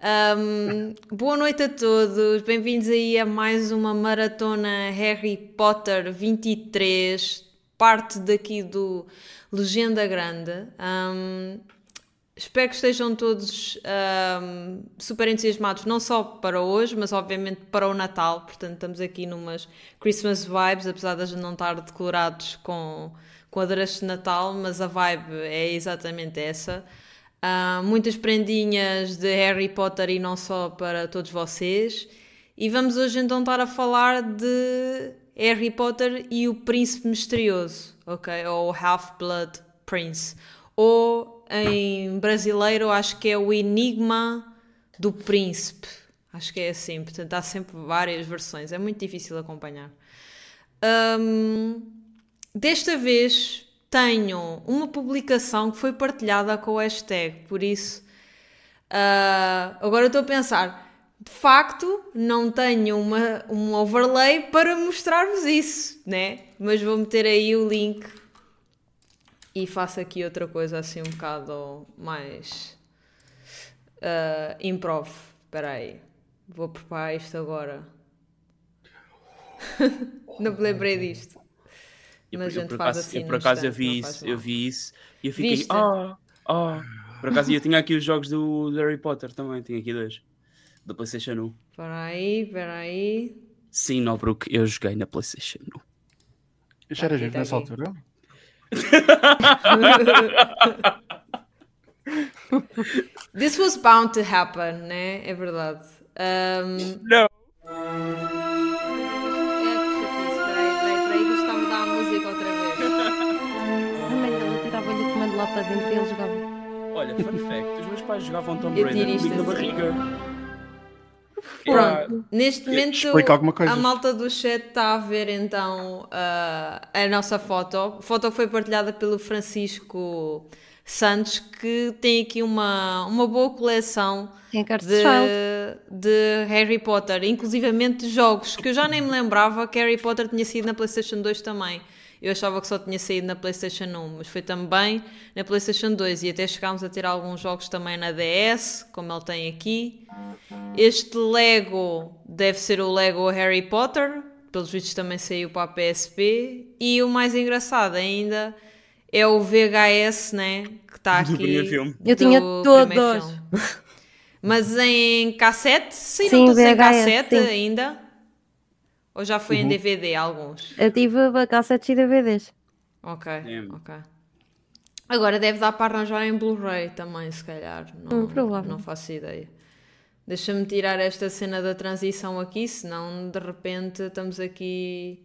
Um, boa noite a todos, bem-vindos aí a mais uma maratona Harry Potter 23, parte daqui do Legenda Grande. Um, espero que estejam todos um, super entusiasmados, não só para hoje, mas obviamente para o Natal. Portanto, estamos aqui numas Christmas vibes, apesar de não estar decorados com, com de Natal, mas a vibe é exatamente essa. Uh, muitas prendinhas de Harry Potter e não só para todos vocês. E vamos hoje então estar a falar de Harry Potter e o Príncipe Misterioso, ok? Ou Half-Blood Prince. Ou em brasileiro acho que é o Enigma do Príncipe. Acho que é assim, portanto há sempre várias versões, é muito difícil acompanhar. Um, desta vez tenho uma publicação que foi partilhada com o hashtag, por isso uh, agora estou a pensar. De facto, não tenho uma, um overlay para mostrar-vos isso, né? Mas vou meter aí o link e faço aqui outra coisa assim um bocado mais uh, improv. Espera aí, vou preparar isto agora. não me lembrei disto. Mas a gente faz assim. Eu, por acaso eu vi isso, eu vi isso e eu fiquei. Ah, oh, oh. Por acaso eu tinha aqui os jogos do Harry Potter também, tinha aqui dois. Da PlayStation 1. Espera aí, espera aí. Sim, não, porque eu joguei na PlayStation 1. Já era vivo tá nessa altura? This was bound to happen, né? É verdade. Um... Não. Para dentro e ele jogava. Olha, fun fact: os meus pais jogavam Tomb Raider comigo na barriga. Pronto, neste momento a malta do chat está a ver então uh, a nossa foto. A foto foi partilhada pelo Francisco Santos, que tem aqui uma, uma boa coleção de, de Harry Potter, inclusivamente jogos que eu já nem me lembrava que Harry Potter tinha sido na PlayStation 2 também. Eu achava que só tinha saído na PlayStation 1, mas foi também na PlayStation 2 e até chegámos a ter alguns jogos também na DS, como ele tem aqui. Este Lego deve ser o Lego Harry Potter, pelos vídeos também saiu para a PSP. E o mais engraçado ainda é o VHS, né? Que está aqui. Eu tinha todos. Mas em cassete? Sim, Sim não em cassete sim. ainda. Ou já foi uhum. em DVD alguns? Eu tive cassetes e DVDs. Ok, é. ok. Agora deve dar para arranjar em Blu-ray também, se calhar. Não, hum, não faço ideia. Deixa-me tirar esta cena da transição aqui, senão de repente estamos aqui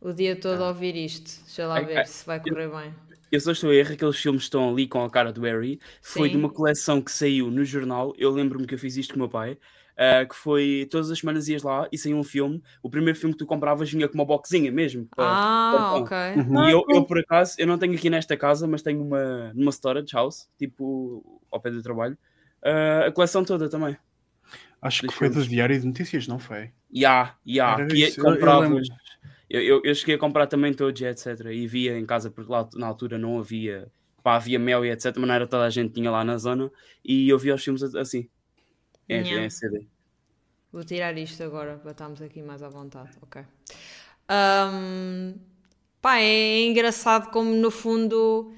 o dia todo a ouvir isto. Deixa lá ver se vai correr bem. Eu só estou a erro, aqueles filmes estão ali com a cara do Harry. Sim. Foi de uma coleção que saiu no jornal. Eu lembro-me que eu fiz isto com o meu pai uh, que foi todas as semanas ias lá e saía um filme. O primeiro filme que tu compravas vinha com uma boxinha mesmo. Para, ah, ok. Uhum. E eu, eu, por acaso, eu não tenho aqui nesta casa, mas tenho uma numa storage house, tipo ao pé do trabalho, uh, a coleção toda também. Acho que foi do Diário de Notícias, não foi? Ya, ya. Compravas. Eu, eu, eu, cheguei a comprar também todos, etc. E via em casa, porque lá na altura não havia. Pá, havia mel e etc. Mas não era toda a gente tinha lá na zona. E eu via os filmes assim. É, yeah. é CD. Vou tirar isto agora para estarmos aqui mais à vontade. Ok. Um, pá, é engraçado como no fundo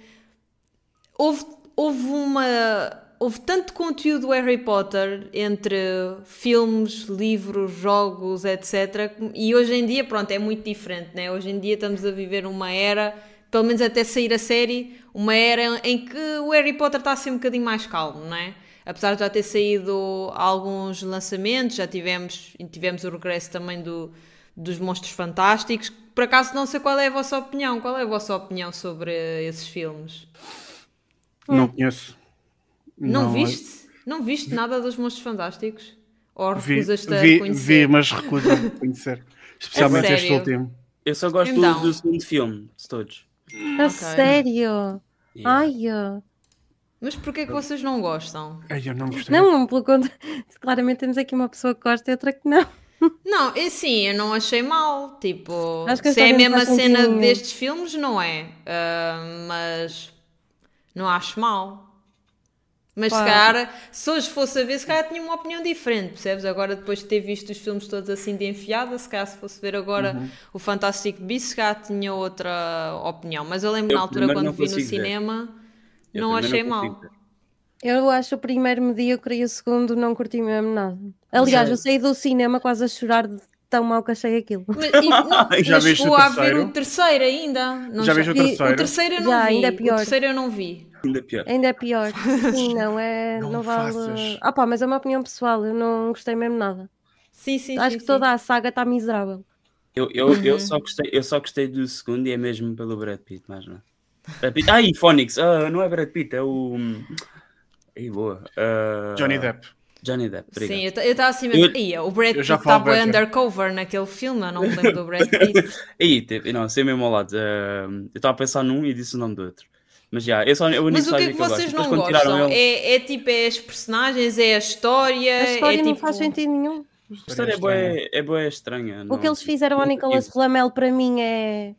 houve, houve uma. Houve tanto conteúdo do Harry Potter entre filmes, livros, jogos, etc. E hoje em dia, pronto, é muito diferente, né? Hoje em dia estamos a viver uma era, pelo menos até sair a série, uma era em que o Harry Potter está a ser um bocadinho mais calmo, não é? Apesar de já ter saído alguns lançamentos, já tivemos, tivemos o regresso também do, dos Monstros Fantásticos. Por acaso não sei qual é a vossa opinião. Qual é a vossa opinião sobre esses filmes? Não conheço. Não, não viste? Não viste nada dos Monstros Fantásticos? Ou recusas-te a conhecer? Vi, mas recuso a conhecer. Especialmente este último. Eu só gosto então. do, segundo filme, de todos. A okay. sério? Yeah. Ai, mas porquê que vocês não gostam? Eu não gostei. Não, pelo contrário. Claramente temos aqui uma pessoa que gosta e outra que não. Não, é sim, eu não achei mal. Tipo, se é a mesma cena destes filmes, não é. Uh, mas não acho mal. Mas se calhar, se hoje fosse a ver, se calhar tinha uma opinião diferente, percebes? Agora, depois de ter visto os filmes todos assim de enfiada, se calhar se fosse ver agora uhum. o Fantastic Beasts, se calhar tinha outra opinião. Mas eu lembro eu na altura, quando vi no cinema, não achei não mal. Eu acho o primeiro medíocre e o segundo não curti mesmo nada. Aliás, eu saí do cinema quase a chorar de tão mal que achei aquilo. Mas, e, não, já o a ver o terceiro ainda. Não já viste o terceiro? O terceiro eu não já, vi. Ainda é pior. O terceiro eu não vi. Ainda é pior. Ainda é pior. Sim, não é. Não, não vale. Ah, pá, mas é uma opinião pessoal. Eu não gostei mesmo nada. Sim, sim. Acho sim, que sim. toda a saga está miserável. Eu, eu, uhum. eu, só gostei, eu só gostei do segundo e é mesmo pelo Brad Pitt, mas não. Brad Pitt. Ah, e Phonics, uh, não é Brad Pitt, é o. Aí, boa. Uh... Johnny Depp. Johnny Depp, obrigado. Sim, eu estava assim, mas eu, o Brad Pitt estava undercover naquele filme, eu não me lembro do Brad Pitt. Aí, tipo, não, sei mesmo ao lado. Uh, eu estava a pensar num e disse o nome do outro. Mas já, eu só, Mas o que é que, que vocês não gostam? Ele... É, é tipo, é as personagens, é a história. A história é, não tipo... faz sentido nenhum. A história é boa, é boa estranha. O que eles fizeram ao Nicolas Flamel para mim é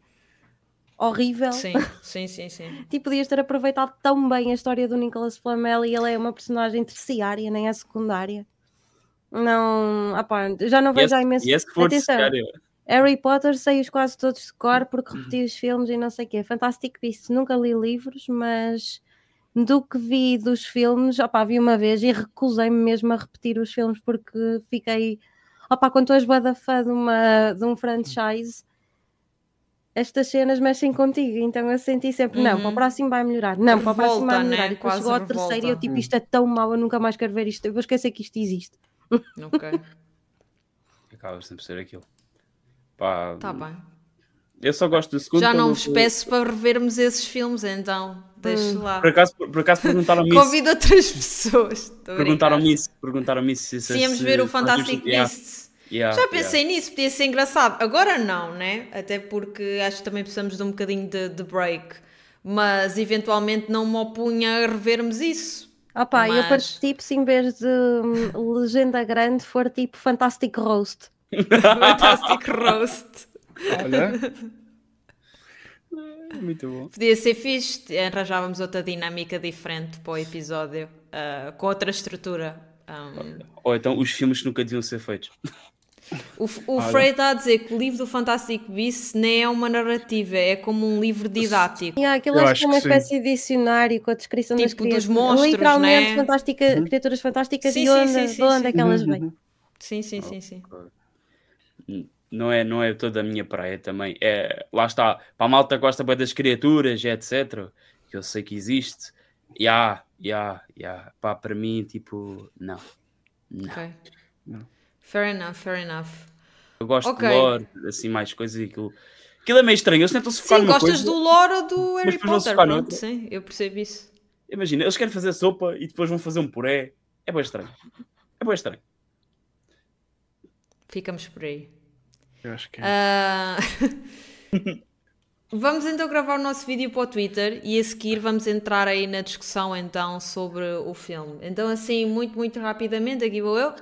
horrível. Sim, sim, sim, sim. tipo, podias ter aproveitado tão bem a história do Nicolas Flamel e ele é uma personagem terciária, nem é secundária. Não, opá, já não vejo há imenso. E esse que for terciária. Harry Potter sei-os quase todos de cor porque repeti os filmes e não sei o quê. Fantastic Beasts nunca li livros, mas do que vi dos filmes, opá, vi uma vez e recusei-me mesmo a repetir os filmes porque fiquei, opá, quando tu és boa fã de, uma, de um franchise, estas cenas mexem contigo, então eu senti sempre, uhum. não, para o próximo vai melhorar, não, para o próximo vai melhorar, né? e depois chegou ao terceiro e eu tipo, isto é tão mau, eu nunca mais quero ver isto, eu vou esquecer que isto existe. Ok. Acaba sempre ser aquilo. Pá, tá bem. Eu só gosto do segundo. Já não vos peço para revermos esses filmes, então. Deixe hum. lá. Por acaso, por, acaso perguntaram-me isso. Convido outras pessoas. Perguntaram-me isso. Perguntaram-me isso. Se, se íamos ver o Fantastic Beasts. Yeah, Já pensei yeah. nisso, podia ser engraçado. Agora não, né? Até porque acho que também precisamos de um bocadinho de, de break. Mas eventualmente não me opunha a revermos isso. Opa, Mas... eu participo se em vez de hum, legenda grande for tipo Fantastic Roast. Fantastic Roast. Olha. Muito bom. Podia ser fixe, arranjávamos outra dinâmica diferente para o episódio, uh, com outra estrutura. Um... Ou então os filmes que nunca deviam ser feitos. O, o Frey está a dizer que o livro do Fantastic Beasts nem é uma narrativa, é como um livro didático. Yeah, aquilo acho que é uma espécie de dicionário com a descrição tipo das criaturas. Dos monstros, Literalmente, né? fantástica, uhum. criaturas fantásticas sim, e onde, sim, sim, de onde é que elas vêm. Sim, sim, sim, sim. Não é, não é toda a minha praia também. É, lá está, para a malta gosta bem das criaturas, etc. Que eu sei que existe. Ya, yeah, ya, yeah, ya. Yeah. Pá, para mim, tipo, não. Não. Okay. não. Fair enough, fair enough. Eu gosto okay. de lore, assim, mais coisas e aquilo. Aquilo é meio estranho, eles tentam se focar Sim, numa gostas coisa, do lore do Harry Potter, pronto, sim, eu percebo isso. Imagina, eles querem fazer sopa e depois vão fazer um puré. É bem estranho. É bem estranho. Ficamos por aí. Eu acho que é. Uh... vamos então gravar o nosso vídeo para o Twitter e a seguir vamos entrar aí na discussão então sobre o filme. Então assim, muito, muito rapidamente, aqui vou eu.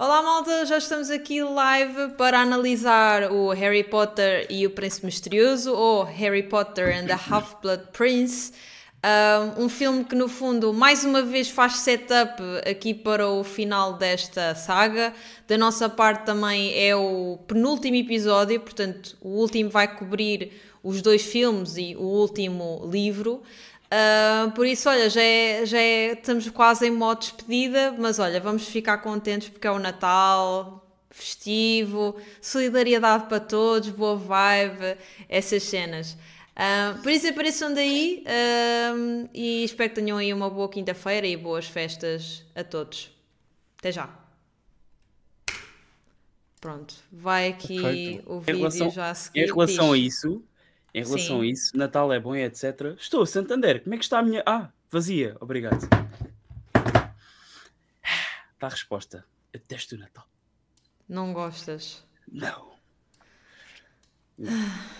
Olá malta, já estamos aqui live para analisar o Harry Potter e o Príncipe Misterioso, ou Harry Potter and the Half-Blood Prince. Um filme que no fundo mais uma vez faz setup aqui para o final desta saga. Da nossa parte também é o penúltimo episódio, portanto o último vai cobrir os dois filmes e o último livro. Uh, por isso, olha, já, é, já é, estamos quase em modo despedida, mas olha, vamos ficar contentes porque é o Natal, festivo, solidariedade para todos, boa vibe, essas cenas. Uh, por isso apareçam daí uh, e espero que tenham aí uma boa quinta-feira e boas festas a todos. Até já. Pronto, vai aqui Perfeito. o vídeo relação, já a seguir. Em relação diz. a isso, em relação Sim. a isso, Natal é bom e etc. Estou, Santander, como é que está a minha. Ah, vazia, obrigado. Está a resposta. Eu detesto o Natal. Não gostas? Não.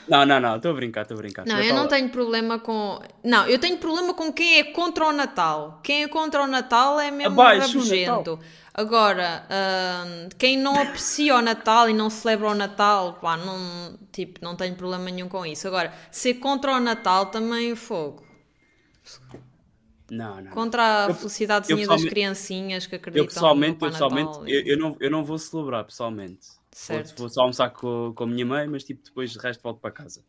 Não, não, não, estou a brincar, estou a brincar. Não, eu não tenho problema com. Não, eu tenho problema com quem é contra o Natal. Quem é contra o Natal é mesmo Abaixo rabugento. Agora, uh, quem não aprecia o Natal e não celebra o Natal, pá, não, tipo, não tenho problema nenhum com isso. Agora, ser contra o Natal também fogo. Não, não. Contra a felicidadezinha das criancinhas que acreditam eu pessoalmente, eu, pessoalmente eu, eu, não, eu não vou celebrar pessoalmente. Certo. Vou, vou só almoçar com, com a minha mãe, mas tipo, depois de resto volto para casa.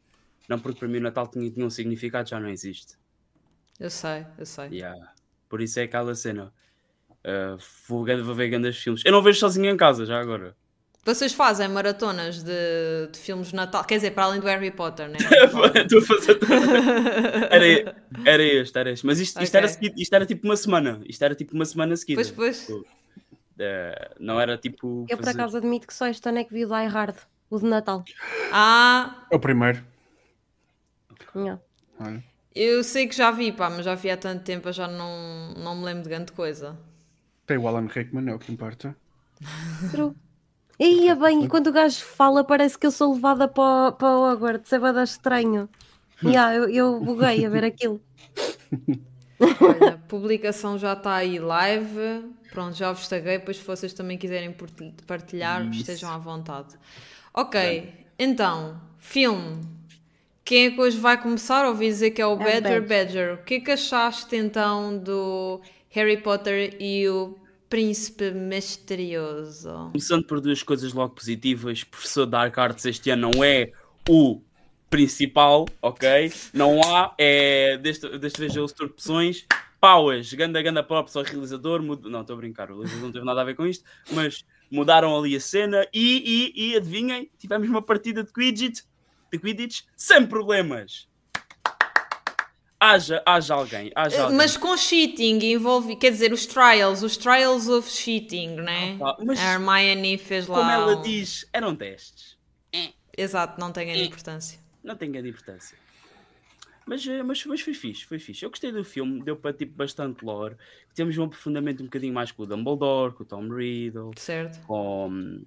Não porque para mim o Natal tinha, tinha um significado, já não existe. Eu sei, eu sei. Yeah. Por isso é aquela cena. Uh, vou, vou ver grandes filmes. Eu não vejo sozinho em casa, já agora. Vocês fazem maratonas de, de filmes de Natal, quer dizer, para além do Harry Potter, né? Estou a fazer. era, era este, era este. Mas isto, isto, okay. era, isto era tipo uma semana. Isto era tipo uma semana seguida. Pois, pois. Uh, não era tipo. Eu, fazer... por acaso, admito que só este ano é que vi o Die Hard, o de Natal. Ah! É o primeiro. Não. Eu sei que já vi, pá, mas já vi há tanto tempo, eu já não, não me lembro de grande coisa. Tem o Alan Rickman, é o que importa. True. E bem, e quando o gajo fala, parece que eu sou levada para, para o Hogwarts, é bada estranho. yeah, eu, eu buguei a ver aquilo. Olha, a publicação já está aí live. Pronto, já vos taguei. Depois, se vocês também quiserem partilhar, Isso. estejam à vontade. Ok, Bem. então, filme. Quem é que hoje vai começar? Ouvi dizer que é o é Badger Badger. O que é que achaste então do Harry Potter e o Príncipe Misterioso? Começando por duas coisas logo positivas. Professor Dark Arts este ano não é o principal, ok? Não há, é, desta, desta vez os torpeções. Pauas, ganda, ganda próprio só realizador. Mud... Não, estou a brincar, o realizador não teve nada a ver com isto, mas mudaram ali a cena e, e, e adivinhem, tivemos uma partida de Quidditch, de Quidditch sem problemas. Haja, haja alguém, haja alguém. Mas com cheating envolve, quer dizer, os trials, os trials of cheating, né? Ah, tá. a Hermione fez lá. Como ela diz, eram testes. Exato, não tem grande importância. Não tem grande importância. Mas, eh, mas, mas foi fixe, foi fixe. Eu gostei do filme, deu para tipo bastante lore. Temos um aprofundamento um bocadinho mais com o Dumbledore, com o Tom Riddle, certo. com,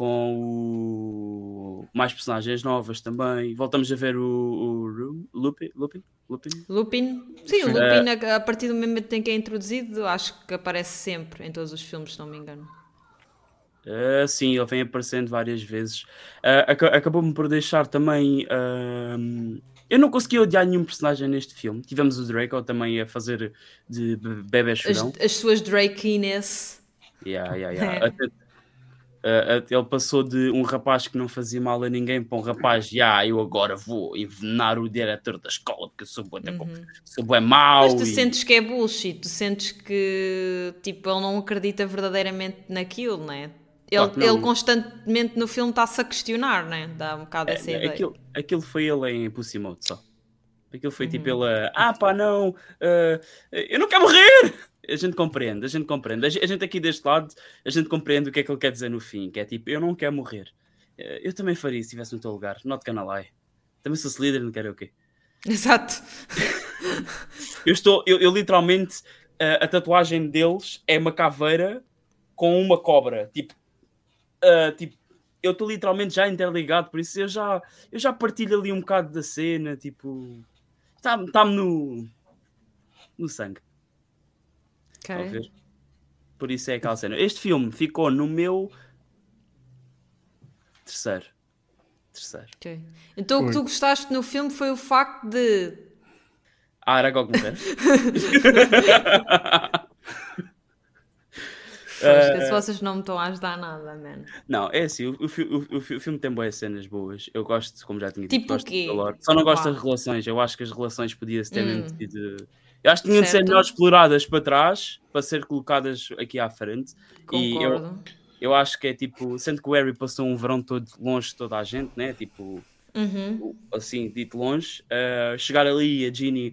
com o... mais personagens novas também. Voltamos a ver o, o Lupin, Lupin? Lupin? Lupin? Sim, o Lupin, a, a partir do momento em que é introduzido, acho que aparece sempre em todos os filmes, se não me engano. Uh, sim, ele vem aparecendo várias vezes. Uh, ac Acabou-me por deixar também. Uh, eu não consegui odiar nenhum personagem neste filme. Tivemos o Draco também a fazer de bebê chorão. As, as suas Drakiness. Yeah, yeah, yeah. Até, Uh, ele passou de um rapaz que não fazia mal a ninguém para um rapaz, já, yeah, eu agora vou envenenar o diretor da escola porque eu sou bem, uhum. sou bem mau. Mas tu e... sentes que é bullshit, tu sentes que tipo, ele não acredita verdadeiramente naquilo, né? Ele, claro ele constantemente no filme está-se a questionar, né? Dá um bocado é, essa ideia. Aquilo, aquilo foi ele em Pussy Mode só. Aquilo foi tipo uhum. tipo ele, ah pá, não, uh, eu não quero morrer! A gente compreende, a gente compreende. A gente aqui deste lado, a gente compreende o que é que ele quer dizer no fim, que é tipo, eu não quero morrer. Eh, eu também faria se estivesse no teu lugar, not gonna lie. Também sou líder, não quero o quê? Exato. eu estou, eu, eu literalmente, a, a, tatuagem deles é uma caveira com uma cobra. Tipo, uh, tipo eu estou literalmente já interligado, por isso eu já, eu já partilho ali um bocado da cena, tipo, está-me tá no, no sangue. Okay. Por isso é aquela cena. Este filme ficou no meu terceiro. Terceiro. Okay. Então o que tu gostaste no filme foi o facto de. Ah, era Gog Mulher. Uh, se vocês não me estão a ajudar nada, man. Não, é assim, o, o, o, o filme tem boas cenas boas. Eu gosto, como já tinha dito, tipo gosto quê? Só não gosto das relações. Eu acho que as relações podiam-se ter hum. tido eu acho que tinham de ser melhor exploradas para trás para ser colocadas aqui à frente. Concordo. E eu, eu acho que é tipo, sendo que o Harry passou um verão todo longe de toda a gente, né? Tipo, uhum. assim, dito longe, uh, chegar ali a Ginny.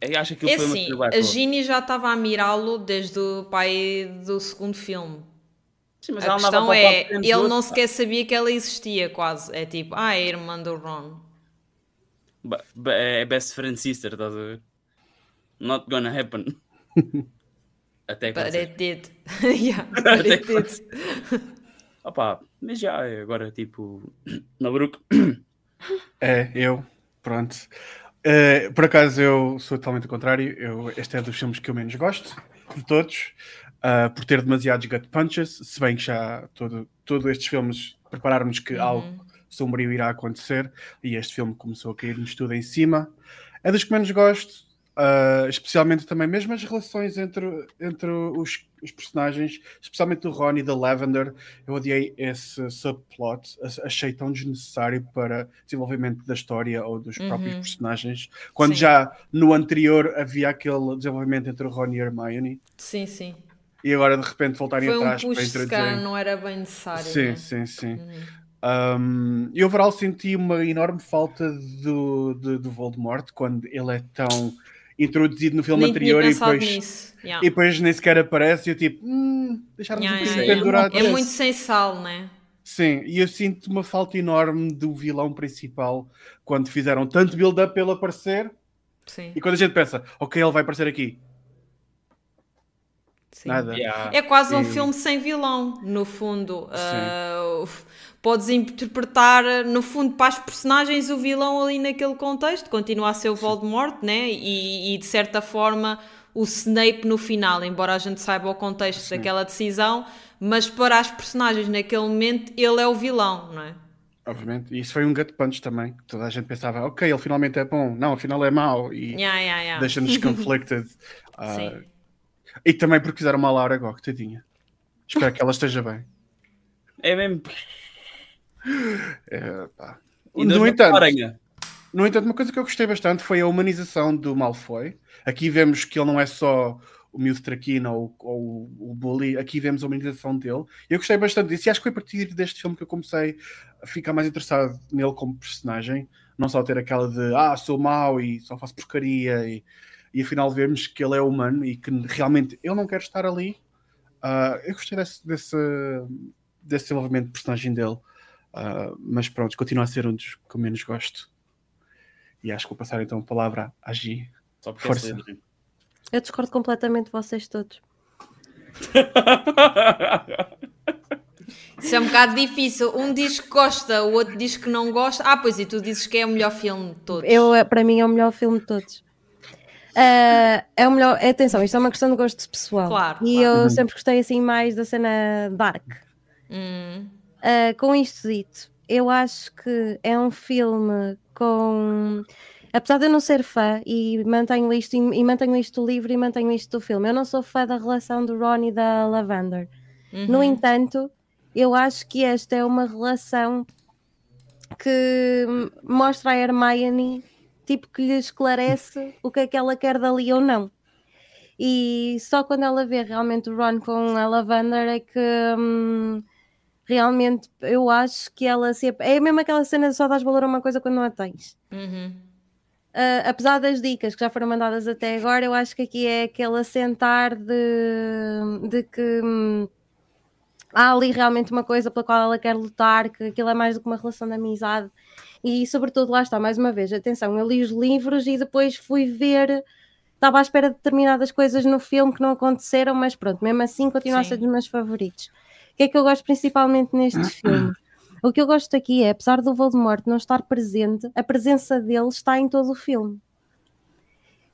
Eu acho que é foi assim, a Ginny já estava a mirá-lo desde o pai do segundo filme. Sim, a questão é, ele não sequer sabia que ela existia, quase. É tipo, ah, é a irmã do Ron é best friend sister, estás a ver? Not gonna happen. Até But it did. yeah, but it did. Opa, mas já, agora tipo, na Brook. É, eu, pronto. Uh, por acaso eu sou totalmente o contrário. Eu, este é dos filmes que eu menos gosto de todos, uh, por ter demasiados gut punches. Se bem que já todo, todos estes filmes prepararam-nos que uhum. algo sombrio irá acontecer e este filme começou a cair-nos tudo em cima. É dos que menos gosto. Uh, especialmente também, mesmo as relações entre, entre os, os, personagens, especialmente o Ron e da Lavender, eu odiei esse subplot, achei tão desnecessário para desenvolvimento da história ou dos próprios uhum. personagens, quando sim. já no anterior havia aquele desenvolvimento entre o Ron e a Hermione. Sim, sim. E agora de repente voltarem Foi atrás um push para introduzir. não era bem necessário. Sim, né? sim, sim. Uhum. Um, e overall senti uma enorme falta do, do, do Voldemort quando ele é tão introduzido no filme nem anterior e depois, yeah. e depois nem sequer aparece e eu tipo, hum, deixaram-nos yeah, um yeah, pendurados. É muito sem sal, né? Sim, e eu sinto uma falta enorme do vilão principal quando fizeram tanto build-up pelo aparecer Sim. e quando a gente pensa, ok, ele vai aparecer aqui. Sim. Nada. Yeah. É quase um filme sem vilão, no fundo. Uh, podes interpretar, no fundo, para as personagens, o vilão ali naquele contexto, continua a ser o Voldemort, né? E, e, de certa forma o Snape no final, embora a gente saiba o contexto Sim. daquela decisão, mas para as personagens naquele momento ele é o vilão, não é? Obviamente, e isso foi um gut punch também. Toda a gente pensava, ok, ele finalmente é bom, não, afinal é mau, e yeah, yeah, yeah. deixa-nos conflicted. uh, e também porque fizeram mal a Laura Gog, tadinha. Espero que ela esteja bem. É mesmo. É, no, entanto, no entanto, uma coisa que eu gostei bastante foi a humanização do Malfoy. Aqui vemos que ele não é só o miúdo traquina ou, ou, o bully, aqui vemos a humanização dele. Eu gostei bastante disso e acho que foi a partir deste filme que eu comecei a ficar mais interessado nele como personagem. Não só ter aquela de ah, sou mau e só faço porcaria e, e afinal vemos que ele é humano e que realmente ele não quer estar ali. Uh, eu gostei desse, desse, desse desenvolvimento de personagem dele. Uh, mas pronto, continua a ser um dos que eu menos gosto. E acho que vou passar então a palavra a Gi. Só Força. Eu discordo completamente de vocês todos. Isso é um bocado difícil. Um diz que gosta, o outro diz que não gosta. Ah, pois e tu dizes que é o melhor filme de todos. Eu, para mim é o melhor filme de todos. Uh, é o melhor. Atenção, isto é uma questão de gosto pessoal. Claro. E claro. eu uhum. sempre gostei assim mais da cena dark. Hum. Uh, com isto dito, eu acho que é um filme com. Apesar de eu não ser fã, e mantenho isto, e, mantenho isto do livro e mantenho isto do filme, eu não sou fã da relação do Ron e da Lavender. Uhum. No entanto, eu acho que esta é uma relação que mostra a Hermione tipo que lhe esclarece o que é que ela quer dali ou não. E só quando ela vê realmente o Ron com a Lavender é que hum, realmente eu acho que ela se... é mesmo aquela cena de só dás valor a uma coisa quando não a tens. Uhum. Uh, apesar das dicas que já foram mandadas até agora, eu acho que aqui é aquele assentar de, de que hum, há ali realmente uma coisa pela qual ela quer lutar, que aquilo é mais do que uma relação de amizade. E sobretudo, lá está, mais uma vez, atenção, eu li os livros e depois fui ver, estava à espera de determinadas coisas no filme que não aconteceram, mas pronto, mesmo assim continua Sim. a ser dos meus favoritos que é que eu gosto principalmente neste filme? O que eu gosto aqui é, apesar do Voldemort não estar presente, a presença dele está em todo o filme.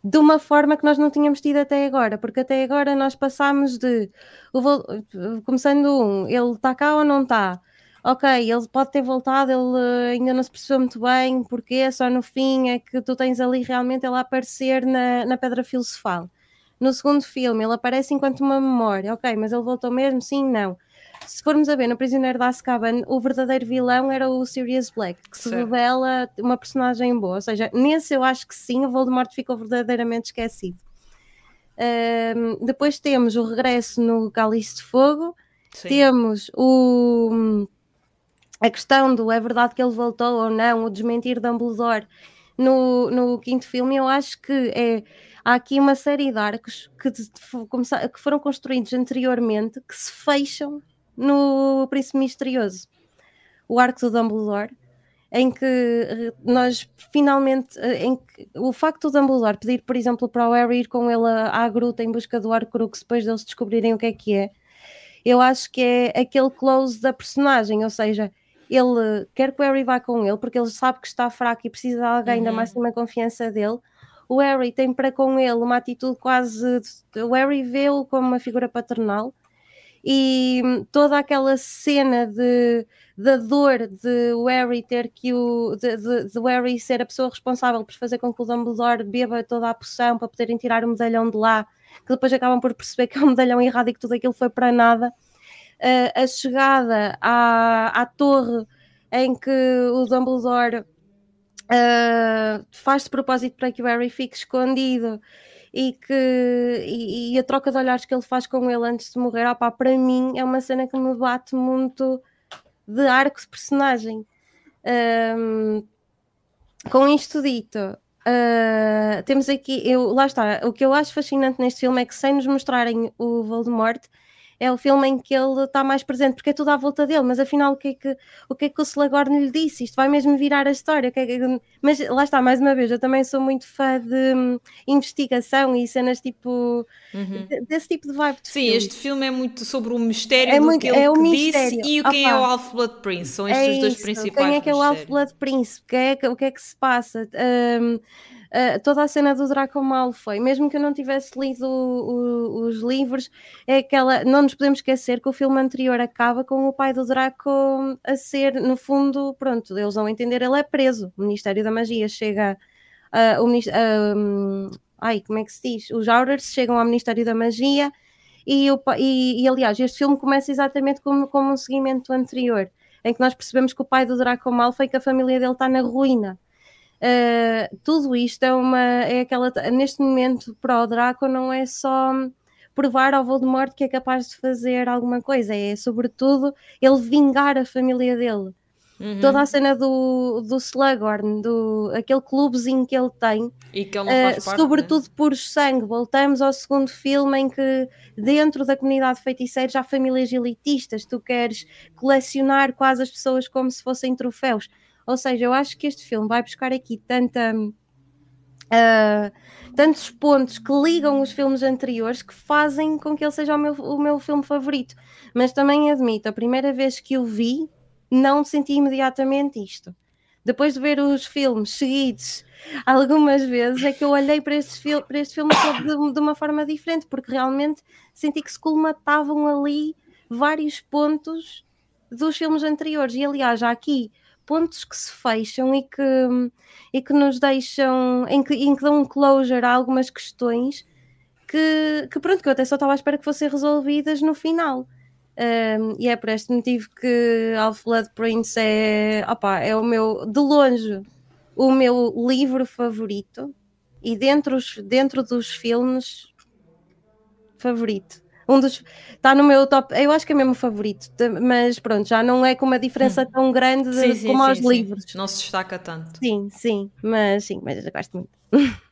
De uma forma que nós não tínhamos tido até agora, porque até agora nós passámos de. Começando um, ele está cá ou não está? Ok, ele pode ter voltado, ele eh, ainda não se percebeu muito bem, porque só no fim é que tu tens ali realmente ele a aparecer na, na Pedra Filosofal. No segundo filme, ele aparece enquanto uma memória, ok, mas ele voltou mesmo? Sim, não se formos a ver no Prisioneiro da Azkaban, o verdadeiro vilão era o Sirius Black, que se revela uma personagem boa. Ou seja, nesse eu acho que sim, o Voldemort ficou verdadeiramente esquecido. Depois temos o regresso no Cálice de Fogo, sim. temos o, a questão do é verdade que ele voltou ou não, o desmentir Dumbledore no, no quinto filme. Eu acho que é há aqui uma série de arcos que, que foram construídos anteriormente que se fecham no Príncipe Misterioso, o arco do Dumbledore, em que eh, nós finalmente, eh, em que, o facto do Dumbledore pedir, por exemplo, para o Harry ir com ele à gruta em busca do Horcrux depois deles descobrirem o que é que é, eu acho que é aquele close da personagem, ou seja, ele quer que o Harry vá com ele porque ele sabe que está fraco e precisa de alguém uhum. da máxima confiança dele. O Harry tem para com ele uma atitude quase. O Harry vê-o como uma figura paternal e toda aquela cena de da dor de o Harry ter que o de, de, de Harry ser a pessoa responsável por fazer com que o Dumbledore beba toda a poção para poderem tirar o medalhão de lá, que depois acabam por perceber que é um medalhão errado e que tudo aquilo foi para nada. Uh, a chegada à, à torre em que o Dumbledore uh, faz de propósito para que o Harry fique escondido e que e, e, a troca de olhares que ele faz com ele antes de morrer, opa, para mim é uma cena que me bate muito de arco de personagem. Um, com isto dito, uh, temos aqui, eu, lá está, o que eu acho fascinante neste filme é que sem nos mostrarem o Voldemort, é o filme em que ele está mais presente, porque é tudo à volta dele, mas afinal o que é que o, que é que o Slughorn lhe disse? Isto vai mesmo virar a história. Que é que... Mas lá está, mais uma vez, eu também sou muito fã de hum, investigação e cenas tipo uhum. desse tipo de vibe. De Sim, filme. este filme é muito sobre o mistério é do muito, que ele é que disse e o quem Opa, é o Half-Blood Prince. São estes é os dois isso. principais. Quem é que é o Half-Blood Prince? O que, é que, o que é que se passa? Um, uh, toda a cena do Draco Malfoy, mesmo que eu não tivesse lido o, o, os livros, é aquela. Não nos podemos esquecer que o filme anterior acaba com o pai do Draco a ser, no fundo, pronto, eles vão entender, ele é preso. O Ministério da Magia chega. Uh, o, uh, ai, como é que se diz? Os Aurors chegam ao Ministério da Magia. E, e, e, aliás, este filme começa exatamente como, como um seguimento anterior, em que nós percebemos que o pai do Draco Malfoy, que a família dele está na ruína, Uh, tudo isto é uma é aquela neste momento para o Draco não é só provar ao Voldemort que é capaz de fazer alguma coisa, é sobretudo ele vingar a família dele. Uhum. Toda a cena do, do Slughorn, do, aquele clubezinho que ele tem, e que ele uh, parte, sobretudo né? por sangue. Voltamos ao segundo filme em que dentro da comunidade feiticeira já há famílias elitistas, tu queres colecionar quase as pessoas como se fossem troféus. Ou seja, eu acho que este filme vai buscar aqui tanta. Uh, tantos pontos que ligam os filmes anteriores que fazem com que ele seja o meu, o meu filme favorito. Mas também admito, a primeira vez que o vi, não senti imediatamente isto. Depois de ver os filmes seguidos algumas vezes, é que eu olhei para, estes fil para este filme de, de uma forma diferente, porque realmente senti que se colmatavam ali vários pontos dos filmes anteriores. E aliás, já aqui pontos que se fecham e que, e que nos deixam, em que, em que dão um closure a algumas questões que, que pronto, que eu até só estava à espera que fossem resolvidas no final. Um, e é por este motivo que Half-Blood Prince é, opa, é o meu, de longe, o meu livro favorito e dentro, dentro dos filmes favorito um dos está no meu top, eu acho que é mesmo favorito, mas pronto, já não é com uma diferença hum. tão grande sim, sim, como sim, aos livros. Não se destaca tanto. Sim, sim, mas sim, mas eu gosto muito.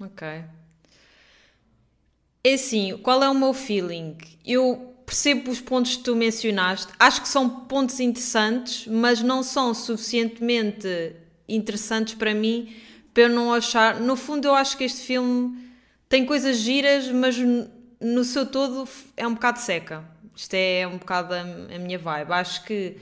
ok. É assim, qual é o meu feeling? Eu percebo os pontos que tu mencionaste, acho que são pontos interessantes, mas não são suficientemente interessantes para mim para eu não achar. No fundo, eu acho que este filme tem coisas giras, mas no seu todo é um bocado seca. Isto é um bocado a, a minha vibe. Acho que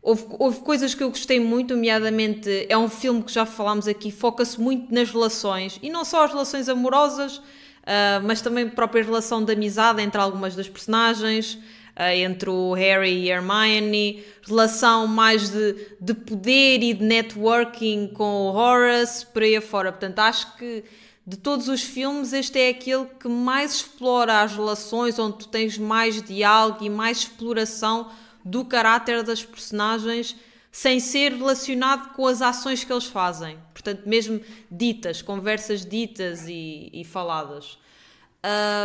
houve, houve, coisas que eu gostei muito, nomeadamente é um filme que já falámos aqui, foca-se muito nas relações e não só as relações amorosas, uh, mas também a própria relação de amizade entre algumas das personagens. Uh, entre o Harry e Hermione, relação mais de, de poder e de networking com o Horace, por aí afora. Portanto, acho que de todos os filmes, este é aquele que mais explora as relações, onde tu tens mais diálogo e mais exploração do caráter das personagens, sem ser relacionado com as ações que eles fazem. Portanto, mesmo ditas, conversas ditas e, e faladas.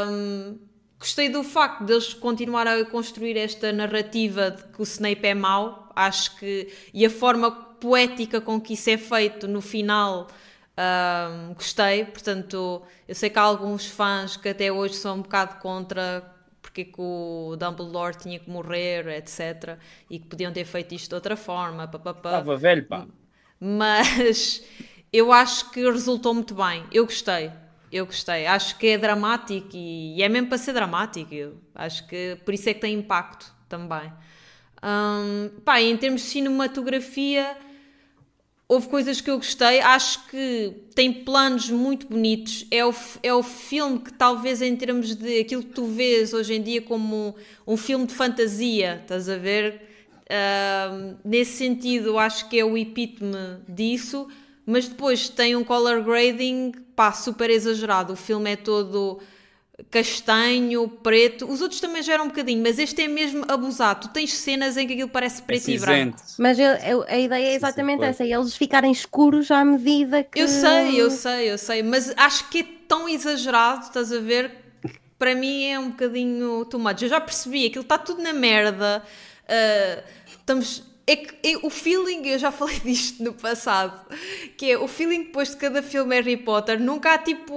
Um, gostei do facto de eles continuarem a construir esta narrativa de que o Snape é mau. Acho que. E a forma poética com que isso é feito no final um, gostei, portanto, eu sei que há alguns fãs que até hoje são um bocado contra porque que o Dumbledore tinha que morrer, etc. E que podiam ter feito isto de outra forma. Estava velho, pá. Mas eu acho que resultou muito bem. Eu gostei. Eu gostei. Acho que é dramático e, é mesmo para ser dramático. Eu acho que por isso é que tem impacto também. Um, pá, em termos de cinematografia houve coisas que eu gostei, acho que tem planos muito bonitos. É o, é o filme que, talvez, em termos de aquilo que tu vês hoje em dia como um, um filme de fantasia, estás a ver? Uh, nesse sentido, acho que é o epítome disso, mas depois tem um color grading pá, super exagerado. O filme é todo castanho, preto. Os outros também já eram um bocadinho, mas este é mesmo abusado. Tu tens cenas em que aquilo parece preto é e branco. Mas eu, eu, a ideia é exatamente essa, eles ficarem escuros à medida que. Eu sei, eu sei, eu sei, mas acho que é tão exagerado, estás a ver? Para mim é um bocadinho too much. Eu já percebi, aquilo está tudo na merda. Uh, estamos é que é, o feeling, eu já falei disto no passado, que é o feeling depois de cada filme Harry Potter, nunca há tipo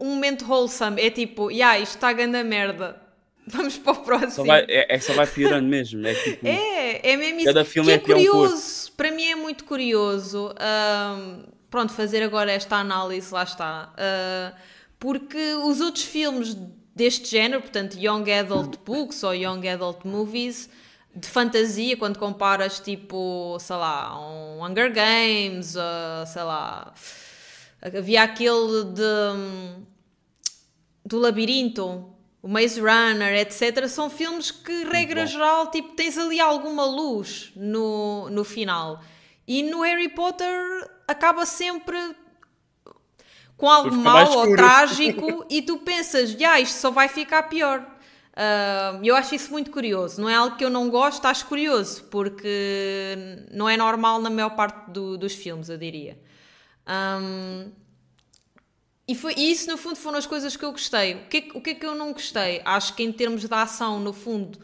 um, momento wholesome, é tipo, yeah, isto está a merda. Vamos para o próximo. Só vai, é, é, só vai piorando mesmo. É, tipo, é, é mesmo isso. Cada filme que é, é curioso. Para mim é muito curioso. Um, pronto, fazer agora esta análise, lá está. Uh, porque os outros filmes deste género, portanto, Young Adult Books ou Young Adult Movies, de fantasia quando comparas tipo, sei lá, um Hunger Games, uh, sei lá, havia aquele de do labirinto, o Maze Runner, etc. São filmes que, regra geral, tipo, tens ali alguma luz no, no final. E no Harry Potter acaba sempre com algo mau ou trágico e tu pensas, já, isto só vai ficar pior. Uh, eu acho isso muito curioso. Não é algo que eu não gosto, acho curioso, porque não é normal na maior parte do, dos filmes, eu diria. Um, e, foi, e isso, no fundo, foram as coisas que eu gostei. O que, o que é que eu não gostei? Acho que, em termos de ação, no fundo,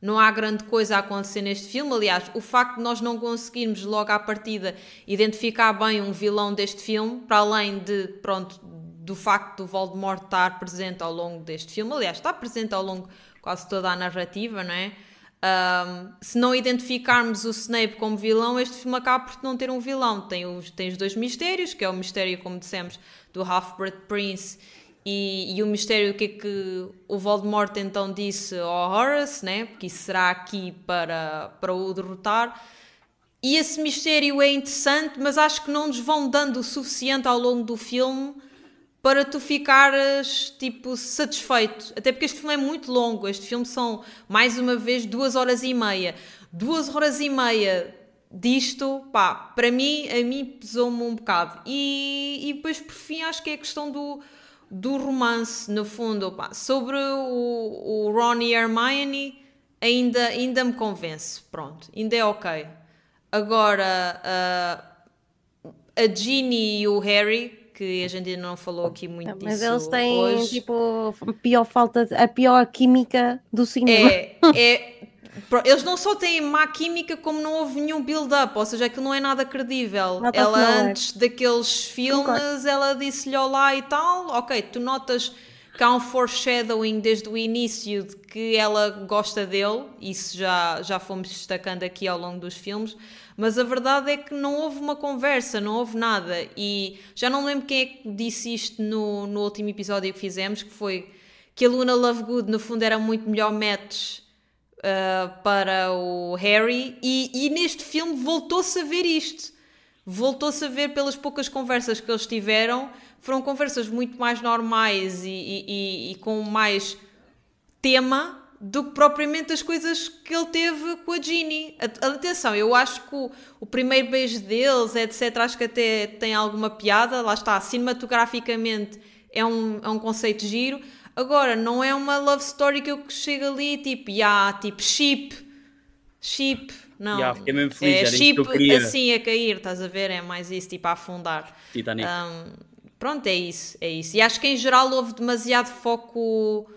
não há grande coisa a acontecer neste filme. Aliás, o facto de nós não conseguirmos, logo à partida, identificar bem um vilão deste filme, para além de, pronto, do facto do Voldemort estar presente ao longo deste filme, aliás, está presente ao longo quase toda a narrativa, não é? Um, se não identificarmos o Snape como vilão, este filme acaba por não ter um vilão. Tem os, tem os dois mistérios, que é o mistério, como dissemos, do Half-Blood Prince e, e, o mistério do que é que o Voldemort então disse ao Horace, né? porque isso será aqui para, para o derrotar. E esse mistério é interessante, mas acho que não nos vão dando o suficiente ao longo do filme para tu ficares tipo satisfeito. Até porque este filme é muito longo. Este filme são mais uma vez duas horas e meia. Duas horas e meia disto, pá, para mim, a mim pesou-me um bocado. E, e depois por fim acho que é a questão do, do romance, no fundo, pá. Sobre o, o Ron e Hermione, ainda, ainda me convence. Pronto, ainda é ok. Agora, uh, a Ginny e o Harry que a gente ainda não falou aqui muito mas disso. Mas eles têm hoje. tipo a pior falta, a pior química do cinema. É, é, eles não só têm má química, como não houve nenhum build-up, ou seja, aquilo não é nada credível. Nada ela, antes daqueles filmes, Concordo. ela disse-lhe olá e tal. Ok, tu notas que há um foreshadowing desde o início de que ela gosta dele, isso já, já fomos destacando aqui ao longo dos filmes mas a verdade é que não houve uma conversa, não houve nada. E já não lembro quem é que disse isto no, no último episódio que fizemos, que foi que a Luna Lovegood no fundo era muito melhor match uh, para o Harry e, e neste filme voltou-se a ver isto. Voltou-se a ver pelas poucas conversas que eles tiveram, foram conversas muito mais normais e, e, e com mais tema do que propriamente as coisas que ele teve com a Ginny. Atenção, eu acho que o, o, primeiro beijo deles, etc., acho que até tem alguma piada, lá está, cinematograficamente é um, é um conceito giro. Agora, não é uma love story que eu chego ali tipo, yeah, tipo, chip, chip, não. Yeah, fiquei mesmo feliz, é chip assim a cair, estás a ver? É mais isso, tipo, a afundar. Titanic. Um, pronto, é isso, é isso. E acho que em geral houve demasiado foco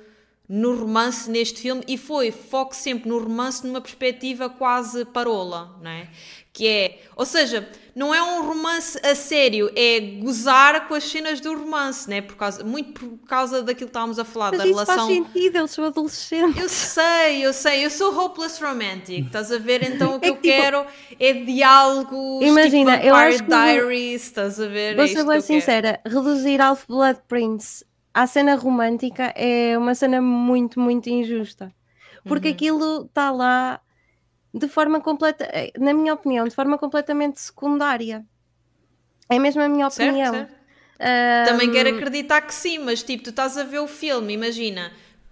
no romance neste filme e foi foco sempre no romance numa perspectiva quase parola, não é? Que é, ou seja, não é um romance a sério, é gozar com as cenas do romance, né? Por causa, muito por causa daquilo que estávamos a falar, Mas da isso relação. Faz sentido, eles são adolescentes. Eu sei, eu sei, eu sou hopeless romantic, estás a ver? Então o que é eu tipo, quero é diálogos, imagina, tipo eu acho que Diaries, estás a ver? Vou é ser bem sincera, quero. reduzir Alf Blood Prince a cena romântica é uma cena muito, muito injusta. Porque uhum. aquilo está lá de forma completa, eh, na minha opinião, de forma completamente secundária. É mesmo a minha opinião. Certo, certo. Um... Também quero acreditar que sim, mas tipo, tu estás a ver o filme, imagina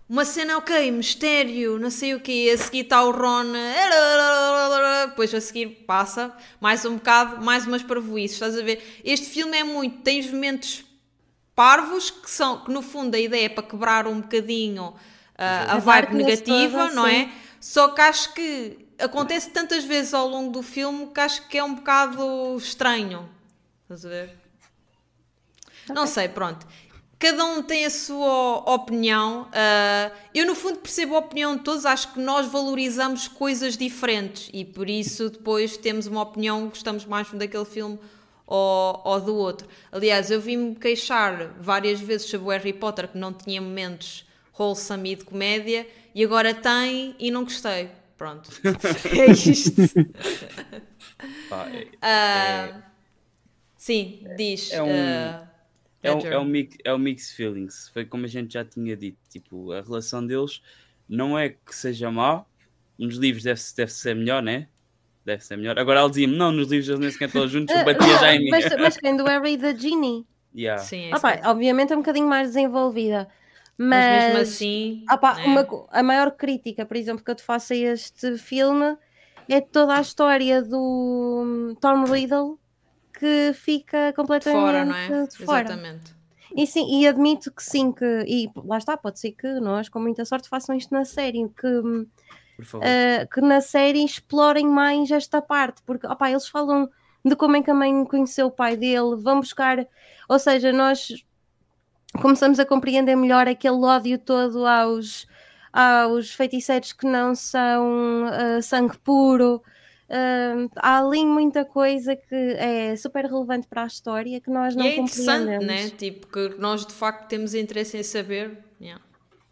uma cena, ok, mistério, não sei o quê, a seguir está o Ron, depois a seguir passa, mais um bocado, mais umas parvoices, estás a ver? Este filme é muito, tem os momentos parvos, que são, que no fundo a ideia é para quebrar um bocadinho uh, a vibe negativa, toda, não é? sim. é? Só que acho que acontece tantas vezes ao longo do filme que acho que é um bocado estranho, estás a ver? Okay. Não sei, pronto. Cada um tem a sua opinião. Uh, eu, no fundo, percebo a opinião de todos. Acho que nós valorizamos coisas diferentes e por isso depois temos uma opinião, gostamos mais daquele filme ou, ou do outro. Aliás, eu vim-me queixar várias vezes sobre o Harry Potter que não tinha momentos wholesome e de comédia e agora tem e não gostei. Pronto. é isto. Pá, é, uh, sim, diz. É um... Uh, é, um, é, um mix, é um mix feelings. Foi como a gente já tinha dito. Tipo, a relação deles não é que seja má. Nos livros deve, deve ser melhor, né? Deve ser melhor. Agora ela dizia-me: não, nos livros eles nem sequer estão juntos, eu batia já em mim. Mas, mas quem do Harry e da Ginny? Yeah. Sim, é ah, obviamente é um bocadinho mais desenvolvida. Mas, mas mesmo assim, ah, né? uma, a maior crítica, por exemplo, que eu te faço a este filme é toda a história do hum, Tom Riddle que fica completamente fora, não é? de fora. Exatamente. E sim, e admito que sim, que, e lá está, pode ser que nós, com muita sorte, façam isto na série, que, uh, que na série explorem mais esta parte, porque opa, eles falam de como é que a mãe conheceu o pai dele, vão buscar, ou seja, nós começamos a compreender melhor aquele ódio todo aos, aos feiticeiros que não são uh, sangue puro, Uh, há ali muita coisa que é super relevante para a história que nós não e é interessante, né? Tipo, que nós de facto temos interesse em saber. Yeah.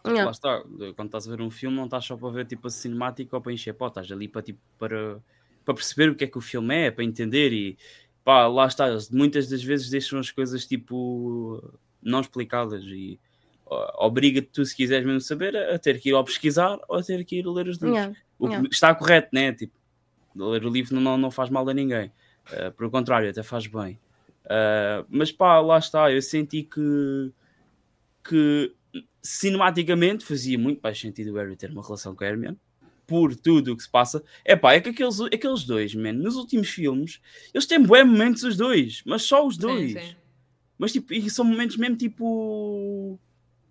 Yeah. Lá está, quando estás a ver um filme, não estás só para ver tipo a cinemática ou para encher pó, estás ali para, tipo, para, para perceber o que é que o filme é, para entender e pá, lá está, muitas das vezes deixam as coisas tipo não explicadas e obriga-te tu, se quiseres mesmo saber, a ter que ir ao pesquisar ou a ter que ir a ler os livros. Yeah. O que está correto, né? Tipo, ler o livro não, não faz mal a ninguém. Uh, pelo contrário, até faz bem. Uh, mas pá, lá está, eu senti que, que cinematicamente fazia muito mais sentido o Harry ter uma relação com a Hermione por tudo o que se passa. É pá, é que aqueles, aqueles dois, man, nos últimos filmes, eles têm bons momentos os dois, mas só os dois. Sim, sim. Mas tipo, e são momentos mesmo tipo.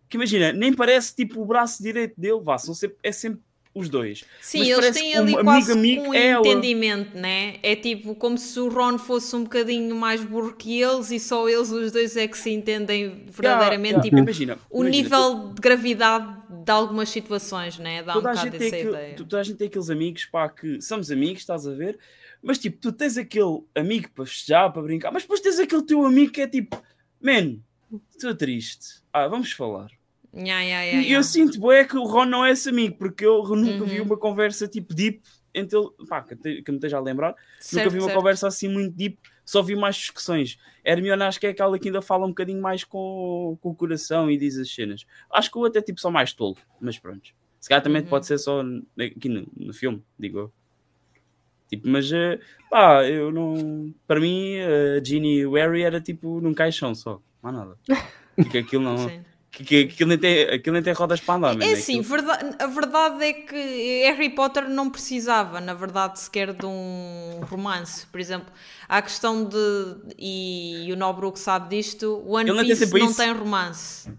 Que imagina, nem parece tipo o braço direito dele, vá, são sempre, é sempre os dois. Sim, Mas eles têm ali um quase amigo, um ela... entendimento, né? É tipo como se o Ron fosse um bocadinho mais burro que eles e só eles os dois é que se entendem verdadeiramente. Yeah, yeah. Tipo, imagina, o imagina, nível tu... de gravidade de algumas situações, né? Dá toda um bocado essa ideia. Toda a gente tem aqueles amigos, pá, que somos amigos, estás a ver? Mas tipo, tu tens aquele amigo para festejar, para brincar, mas depois tens aquele teu amigo que é tipo, man, estou triste. Ah, vamos falar Yeah, yeah, yeah, e eu sinto bem que o Ron não é esse amigo, porque eu nunca uhum. vi uma conversa tipo deep entre ele, pá, que, que me esteja a lembrar, certo, nunca vi uma certo. conversa assim muito deep, só vi mais discussões. Hermione acho que é aquela que ainda fala um bocadinho mais com, com o coração e diz as cenas. Acho que o outro é tipo só mais tolo, mas pronto. Se calhar também uhum. pode ser só aqui no, no filme, digo eu. Tipo, mas uh, pá, eu não. Para mim, a uh, Ginny e o Harry era tipo num caixão só, não há nada. Porque aquilo não. Sim que, que aquilo, nem tem, aquilo nem tem rodas para andar. É assim, verdade, a verdade é que Harry Potter não precisava, na verdade, sequer de um romance. Por exemplo, há a questão de, e, e o Nobruk sabe disto, One Piece não, não tem romance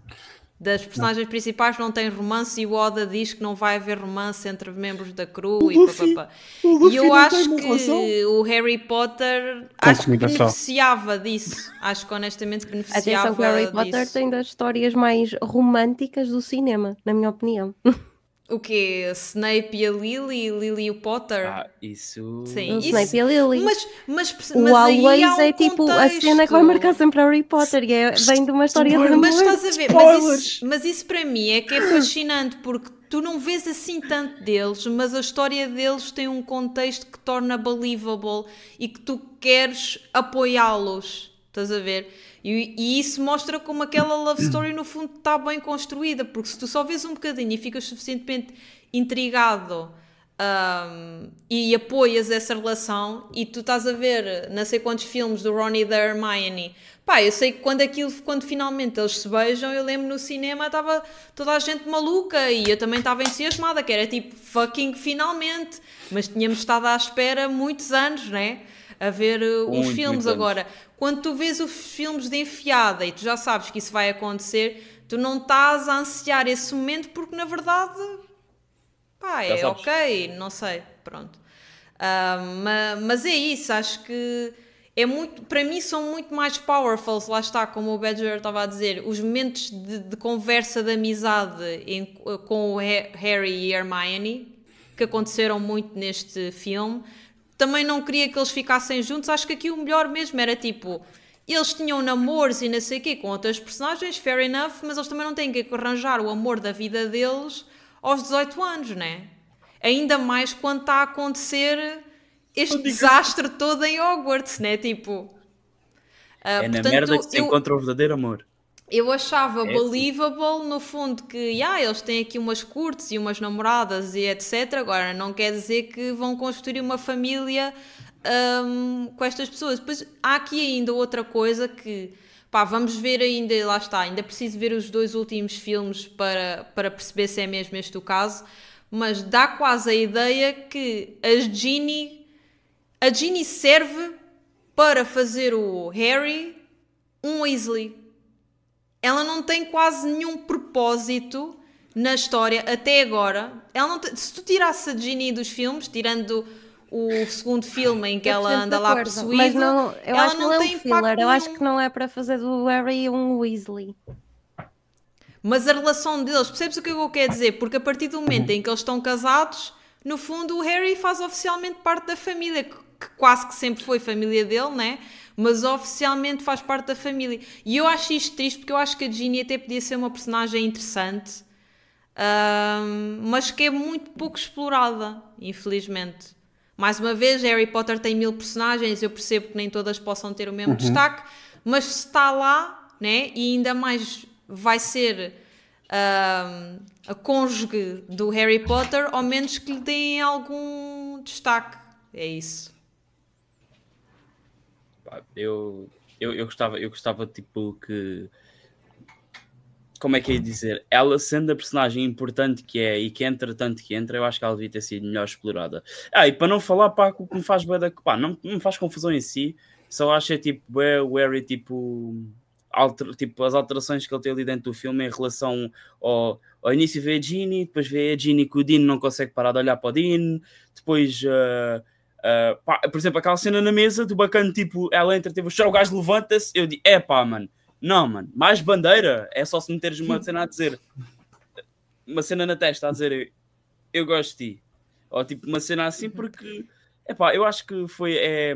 das personagens não. principais não tem romance e o Oda diz que não vai haver romance entre membros da crew o e Luffy, papapá. E eu acho que relação? o Harry Potter acho que beneficiava disso. Acho que honestamente beneficiava Atenção que o Harry Potter tem das histórias mais românticas do cinema, na minha opinião. O quê? Snape e a Lily, Lily e o Potter? Ah, isso. Sim, o isso... Snape e a Lily. Mas, mas, mas o Always um é tipo contexto. a cena que vai marcar sempre Harry Potter e é, vem de uma história de amor. Mas estás a ver, mas isso, mas isso para mim é que é fascinante porque tu não vês assim tanto deles, mas a história deles tem um contexto que torna believable e que tu queres apoiá-los. Estás a ver? E, e, isso mostra como aquela love story no fundo está bem construída, porque se tu só vês um bocadinho e ficas suficientemente intrigado um, e apoias essa relação e tu estás a ver não sei quantos filmes do Ronnie da Hermione. Pá, eu sei que quando aquilo, quando finalmente eles se beijam, eu lembro no cinema estava toda a gente maluca e eu também estava entusiasmada, que era tipo fucking finalmente, mas tínhamos estado à espera muitos anos, né? A ver uh, os filmes agora. Quando tu vês os filmes de enfiada e tu já sabes que isso vai acontecer, tu não estás a ansiar esse momento porque na verdade pá, é ok, não sei, pronto. Uh, mas, mas é isso, acho que é muito, para mim são muito mais powerful, lá está, como o Badger estava a dizer, os momentos de, de conversa de amizade em, com o Harry e Hermione, que aconteceram muito neste filme. Também não queria que eles ficassem juntos, acho que aqui o melhor mesmo era tipo, eles tinham namoros e não sei o quê com outras personagens, fair enough, mas eles também não têm que arranjar o amor da vida deles aos 18 anos, né? Ainda mais quando está a acontecer este desastre todo em Hogwarts, né? Tipo. Uh, é portanto, na merda que se eu, encontra o verdadeiro amor. Eu achava é believable, assim. no fundo, que yeah, eles têm aqui umas curtes e umas namoradas e etc. Agora, não quer dizer que vão construir uma família um, com estas pessoas. Depois, há aqui ainda outra coisa que pá, vamos ver ainda, lá está, ainda preciso ver os dois últimos filmes para, para perceber se é mesmo este o caso, mas dá quase a ideia que a Ginny, a Ginny serve para fazer o Harry um Weasley. Ela não tem quase nenhum propósito na história até agora. Ela não tem, se tu tirasse a Ginny dos filmes, tirando o segundo filme em que ela anda lá possuída. Mas não, eu ela acho não, não tem é um filler. Eu acho que não é para fazer do Harry um Weasley. Mas a relação deles, percebes o que eu quero dizer? Porque a partir do momento em que eles estão casados, no fundo o Harry faz oficialmente parte da família, que, que quase que sempre foi família dele, né? Mas oficialmente faz parte da família. E eu acho isto triste porque eu acho que a Ginny até podia ser uma personagem interessante, mas que é muito pouco explorada, infelizmente. Mais uma vez, Harry Potter tem mil personagens, eu percebo que nem todas possam ter o mesmo uhum. destaque, mas se está lá, né, e ainda mais vai ser uh, a cônjuge do Harry Potter, ao menos que lhe deem algum destaque. É isso. Eu, eu, eu, gostava, eu gostava tipo que como é que é dizer? Ela sendo a personagem importante que é e que entra tanto que entra, eu acho que ela devia ter sido melhor explorada. Ah, e para não falar, pá, o que me faz bem da, pá, não, me faz confusão em si, só acho é tipo, é o Harry, tipo, alter, tipo, as alterações que ele tem ali dentro do filme em relação ao, ao início vê a Ginny, depois vê a Ginny que o Dean não consegue parar de olhar para o Dean, depois. Uh, uh, pá, por exemplo, aquela cena na mesa do bacana, tipo, ela entra, tipo, o gajo levanta-se, eu digo, é pá, mano, não, mano, mais bandeira é só se meteres uma cena a dizer uma cena na testa a dizer eu gosto de ti. Ou tipo uma cena assim porque é pá, eu acho que foi é,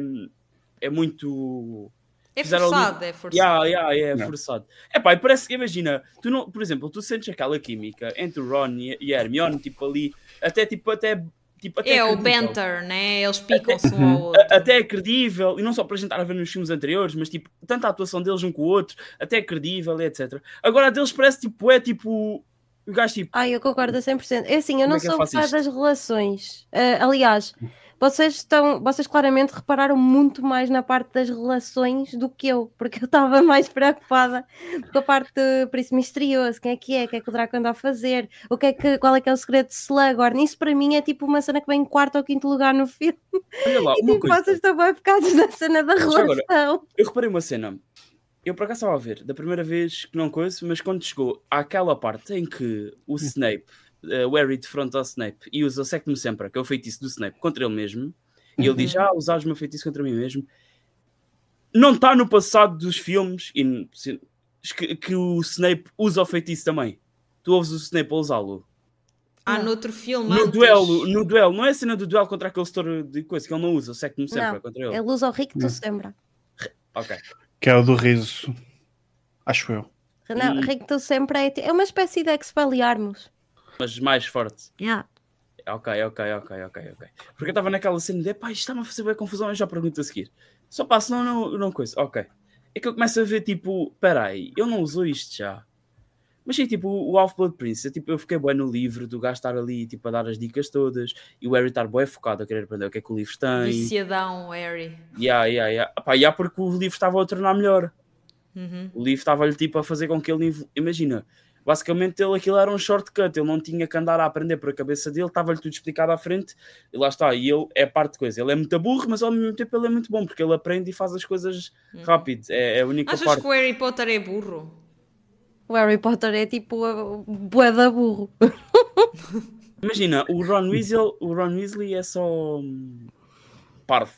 é muito é forçado, ali... é forçado. Yeah, yeah, é não. forçado. É pá, parece que imagina, tu não, por exemplo, tu sentes aquela química entre o Ron e a Hermione, tipo ali, até tipo até Tipo, é o banter, né? Eles picam-se um ao outro. Até é credível, e não só para a gente estar a ver nos filmes anteriores, mas tipo, tanto a atuação deles um com o outro, até é credível, etc. Agora a deles parece tipo, é tipo. O gajo tipo. Ai, eu concordo a 100%. É assim, eu não é sou fã das relações. Uh, aliás, vocês estão, vocês claramente repararam muito mais na parte das relações do que eu, porque eu estava mais preocupada com a parte por isso misterioso, quem é que é, o que é que o Draco anda a fazer, o que é que, qual é que é o segredo de Slughorn, isso para mim é tipo uma cena que vem em quarto ou quinto lugar no filme. Olha lá, e tipo, coisa. vocês estão bem focados na cena da relação. Agora, eu reparei uma cena, eu por acaso estava a ver, da primeira vez que não conheço, mas quando chegou àquela parte em que o Snape uh, o Harry defronta o Snape e usa o Sectum Sempre, que é o feitiço do Snape, contra ele mesmo, e ele diz: uhum. Ah, usares o meu feitiço contra mim mesmo. Não está no passado dos filmes e, que, que, o Snape usa o feitiço também. Tu ouves o Snape a usá-lo. Ah, no outro filme. No antes. duelo, no duelo, não é a cena do duelo contra aquele setor de coisa que ele não usa, o Sectum Sempre não, contra ele. Ele usa o Ricto Sembra. Ok. Que é o do riso, acho eu. Não, e... Ricto Sempre é, é uma espécie de Expelliarmus mas mais forte. Yeah. Ok, ok, ok, ok, ok. Porque eu estava naquela cena de pá, isto está-me a fazer bem confusão, eu já pergunto a seguir. Só passo, não, não, não coisa. Ok. É que eu começo a ver tipo, peraí, eu não uso isto já. Mas sim, tipo, o Half-Blood Prince, eu, tipo, eu fiquei bem no livro do gajo estar ali, tipo, a dar as dicas todas, e o Harry estar bem focado a querer aprender o que é que o livro tem. Viciadão, Harry. Yeah, yeah, yeah. Epá, yeah, porque o livro estava a tornar melhor. Uhum. O livro estava-lhe, tipo, a fazer com que ele... Imagina, basicamente ele, aquilo era um shortcut, ele não tinha que andar a aprender por a cabeça dele, estava-lhe tudo explicado à frente, e lá está, e ele é parte de coisa, ele é muito burro, mas ao mesmo tempo ele é muito bom, porque ele aprende e faz as coisas Uhum. rápido, é, é a única Achas parte. que o Harry Potter é burro? O Harry Potter é tipo a bué da burro. Imagina, o Ron Weasley, o Ron Weasley é só hum, parvo.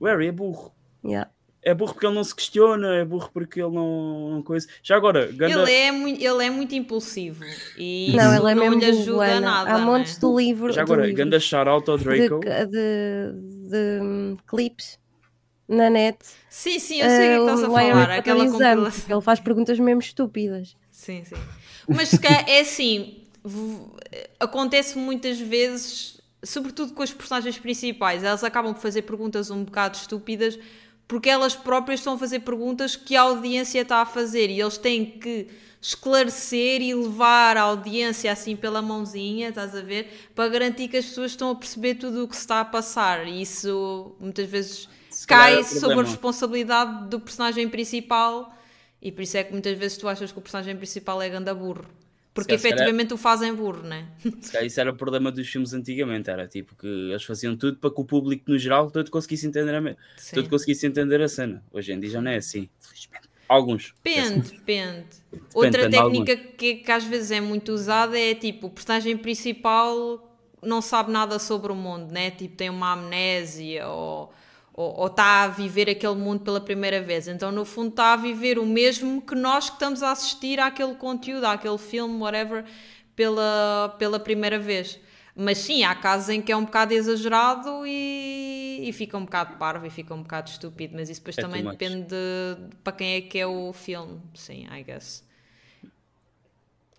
O Harry é burro. Yeah. É burro porque ele não se questiona, é burro porque ele não, não coisa. Já agora, ganda... Ele, é muito, ele é muito impulsivo e Não, ele é não mesmo lhe ajuda a nada. Há né? montes de livros. Já agora, de ganda livros, shout-out ao de, Draco. de, de, hum, clipes na net. Sim, sim, eu sei o que é que estás a Uh, Harry falar. Aquela compilação. Ele faz perguntas mesmo estúpidas. Sim, sim. Mas se calhar é assim, acontece muitas vezes, sobretudo com as personagens principais, elas acabam por fazer perguntas um bocado estúpidas porque elas próprias estão a fazer perguntas que a audiência está a fazer e eles têm que esclarecer e levar a audiência assim pela mãozinha, estás a ver? Para garantir que as pessoas estão a perceber tudo o que se está a passar e isso muitas vezes Se é cai o sobre a responsabilidade do personagem principal e por isso é que muitas vezes tu achas que o personagem principal é ganda burro. Porque calhar- efetivamente o fazem burro, né? Se calhar isso era o problema dos filmes antigamente, era tipo que eles faziam tudo para que o público no geral todo conseguisse entender a, Sim. todo conseguisse entender a cena. Hoje em dia já não é assim, felizmente. Alguns. Depende, depende. Outra depende de técnica que, que às vezes é muito usada é tipo, o personagem principal não sabe nada sobre o mundo, né? Tipo, tem uma amnésia ou, ou, ou está a viver aquele mundo pela primeira vez. Então, no fundo, está a viver o mesmo que nós que estamos a assistir àquele conteúdo, àquele filme, whatever, pela, pela primeira vez. Mas sim, há casos em que é um bocado exagerado e, e fica um bocado parvo e fica um bocado estúpido, mas isso depois É também depende de, de para quem é que é o filme, sim, I guess.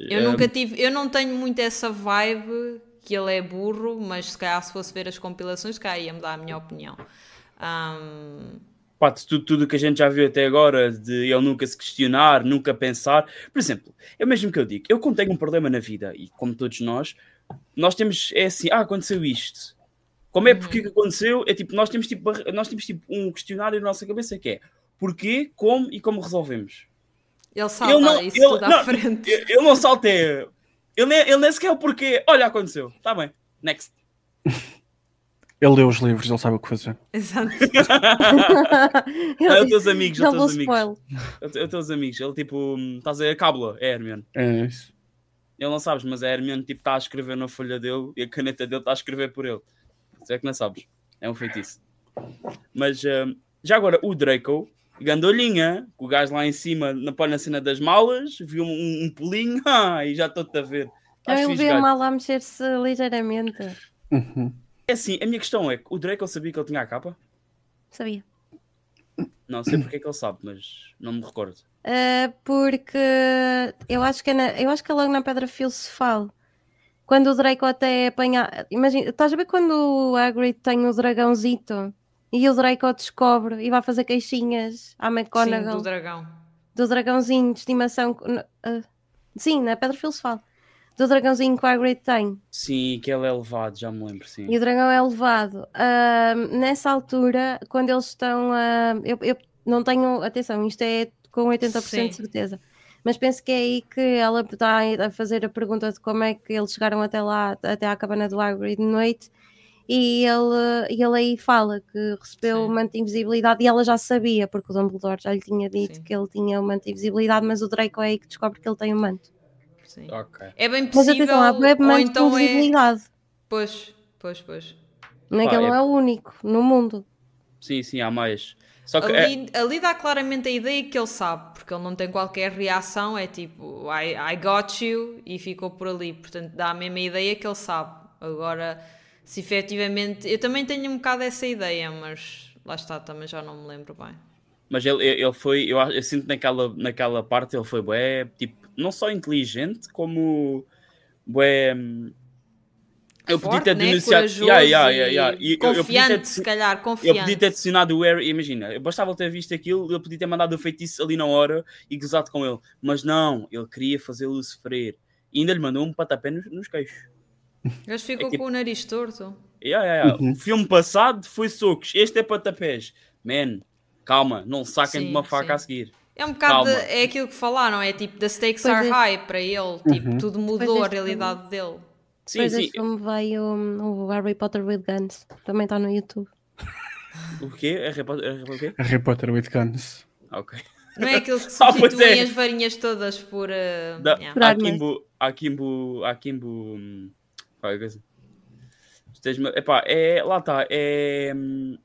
Eu Um, nunca tive, eu não tenho muito essa vibe que ele é burro, mas se calhar se fosse ver as compilações, calhar ia-me dar a minha opinião. Ahm, Pá, de tudo, tudo que a gente já viu até agora, de ele nunca se questionar, nunca pensar. Por exemplo, é mesmo que eu digo, eu quando tenho um problema na vida, e como todos nós, nós temos, é assim, ah, aconteceu isto. Como é porque que aconteceu? É tipo, nós temos tipo, nós temos tipo um questionário na nossa cabeça que é porquê, como e como resolvemos. ele salta Ele não- isso ele- tudo à não, frente. Ele ele não salteia. Ele nem, ele nem sequer é o porquê. Olha, aconteceu. Está bem. Next. Ele leu os livros, ele sabe o que fazer. Exato. É os teus amigos, é os teus amigos. É os teus amigos. Ele tipo, estás a a cábula, é Hermione. É isso. Ele não sabes, mas a Hermione tipo está a escrever na folha dele e a caneta dele está a escrever por ele. Isso é que não sabes. É um feitiço. Mas hum, já agora, o Draco, gandolhinha, o gajo lá em cima, na, na cena das malas, viu um, um pulinho, ah, e já estou-te a ver. Estás Ele fixe, vê gajo. mal a mexer-se ligeiramente. Uhum. É assim, a minha questão é, o Draco sabia que ele tinha a capa? Sabia. Não sei porque é que ele sabe, mas não me recordo. Uh, porque eu acho que é, na- eu acho que é logo na Pedra Filosofal. Quando o Draco até apanha. Imagina, estás a ver quando o Hagrid tem o dragãozito e o Draco descobre e vai fazer queixinhas à Sim, McGonagall do dragão. do dragãozinho de estimação. uh, sim, na Pedra Filosofal. Do dragãozinho que o Hagrid tem. Sim, que ele é levado, já me lembro, sim. E o dragão é levado. Ahm, nessa altura, quando eles estão a. eu, eu não tenho. Atenção, isto é com 80% Sim. de certeza. Mas penso que é aí que ela está a fazer a pergunta de como é que eles chegaram até lá, até à cabana do Hagrid de noite. E ele, e ele aí fala que recebeu Sim. o manto de invisibilidade e ela já sabia, porque o Dumbledore já lhe tinha dito Sim. que ele tinha o manto de invisibilidade, mas o Draco é aí que descobre que ele tem o manto. Sim. Ok. É bem Mas possível, atenção, há web ou então de é... Pois, pois, pois. Não é que ele é- não é o único no mundo. Sim, sim, há mais. Só que é, Ali, ali dá claramente a ideia que ele sabe, porque ele não tem qualquer reação, é tipo, I, I got you, e ficou por ali. Portanto, dá a mesma ideia que ele sabe. Agora, se efetivamente. Eu também tenho um bocado essa ideia, mas lá está, também já não me lembro bem. Mas ele, ele foi, eu, eu sinto naquela, naquela parte ele foi bué, tipo, não só inteligente, como bué, eu podia ter né? denunciado. Yeah, yeah, yeah, yeah. E, confiante, eu, ter, se calhar, confiante. Eu podia ter adicionado o Harry. Imagina, eu bastava ter visto aquilo, eu podia ter mandado o feitiço ali na hora e gozado com ele. Mas não, ele queria fazê-lo sofrer. E ainda lhe mandou um patapé nos, nos queixos. Mas ficou é tipo... com o nariz torto. Yeah, yeah, yeah. Uhum. O filme passado foi socos, este é patapés. Man, calma, não saquem sim, de uma faca sim. a seguir. É um bocado, de, é aquilo que falaram, é tipo, the stakes pois are é. high para ele, tipo, uhum. tudo mudou a realidade filme. dele. Sim, Depois sim. filme veio o, o Harry Potter with Guns, também está no YouTube. O quê? Harry Potter, Harry, Harry Potter with Guns. Ok. Não é aqueles que ah, substituem ah, é. as varinhas todas por. Uh, da, yeah. Akimbo. Akimbo. Akimbo. Hum, qual é a coisa? Epá, é, lá está. É, hum,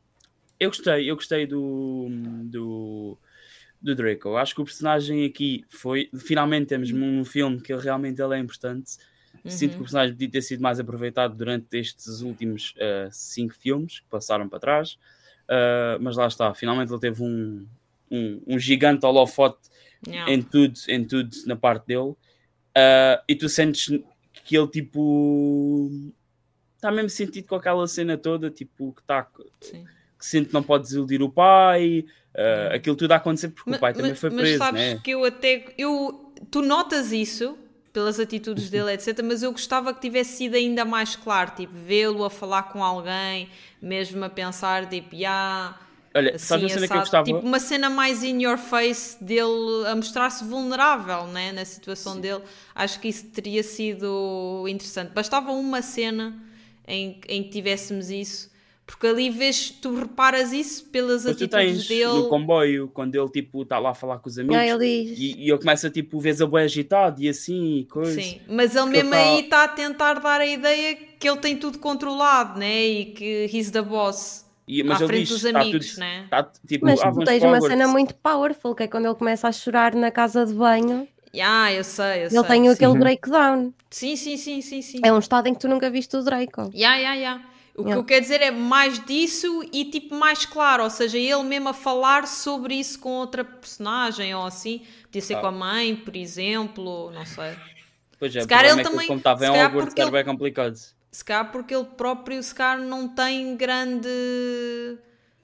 eu gostei, eu gostei do, do, do Draco. Acho que o personagem aqui foi. Finalmente temos um filme que realmente ele é importante. Uhum. Sinto que o personagem podia ter sido mais aproveitado durante estes últimos uh, cinco filmes que passaram para trás. Uh, mas lá está, finalmente ele teve um, um, um gigante holofote yeah. em tudo, em tudo na parte dele. Uh, e tu sentes que ele tipo está mesmo sentido com aquela cena toda, tipo, que está que sente que não pode desiludir o pai, uh, aquilo tudo a acontecer porque mas, o pai também mas, foi preso. Mas sabes né? que eu até eu, tu notas isso pelas atitudes dele, etc. Mas eu gostava que tivesse sido ainda mais claro, tipo, vê-lo a falar com alguém, mesmo a pensar, tipo, já. Olha, assim, sabe a cena que eu gostava? Tipo, uma cena mais in your face dele a mostrar-se vulnerável, né? Na situação Sim. dele. Acho que isso teria sido interessante. Bastava uma cena em, em que tivéssemos isso porque ali vês, tu reparas isso pelas Mas atitudes dele. No comboio, quando ele tipo está lá a falar com os amigos ah, ele... e, e ele começa tipo, vês a boé agitado e assim e coisa. Sim, mas ele mesmo ele tá... aí está a tentar dar a ideia que ele tem tudo controlado, né? E que he's the boss. E, mas à frente diz, dos amigos, tudo, né? Tá, tipo, mas ah, tens uma cena muito powerful, que é quando ele começa a chorar na casa de banho. Ah, eu sei, eu ele sei. tem aquele breakdown. Sim, sim, sim, sim, sim. É um estado em que tu nunca viste o Draco. Yeah, yeah, yeah. O que eu quero dizer é mais disso e tipo mais claro, ou seja, ele mesmo a falar sobre isso com outra personagem ou assim, podia ser ah. com a mãe, por exemplo, não sei. Pois é, se calhar ele é também. Como estava em Hogwarts, era bem complicado. Se calhar porque ele próprio, se calhar, não tem grande.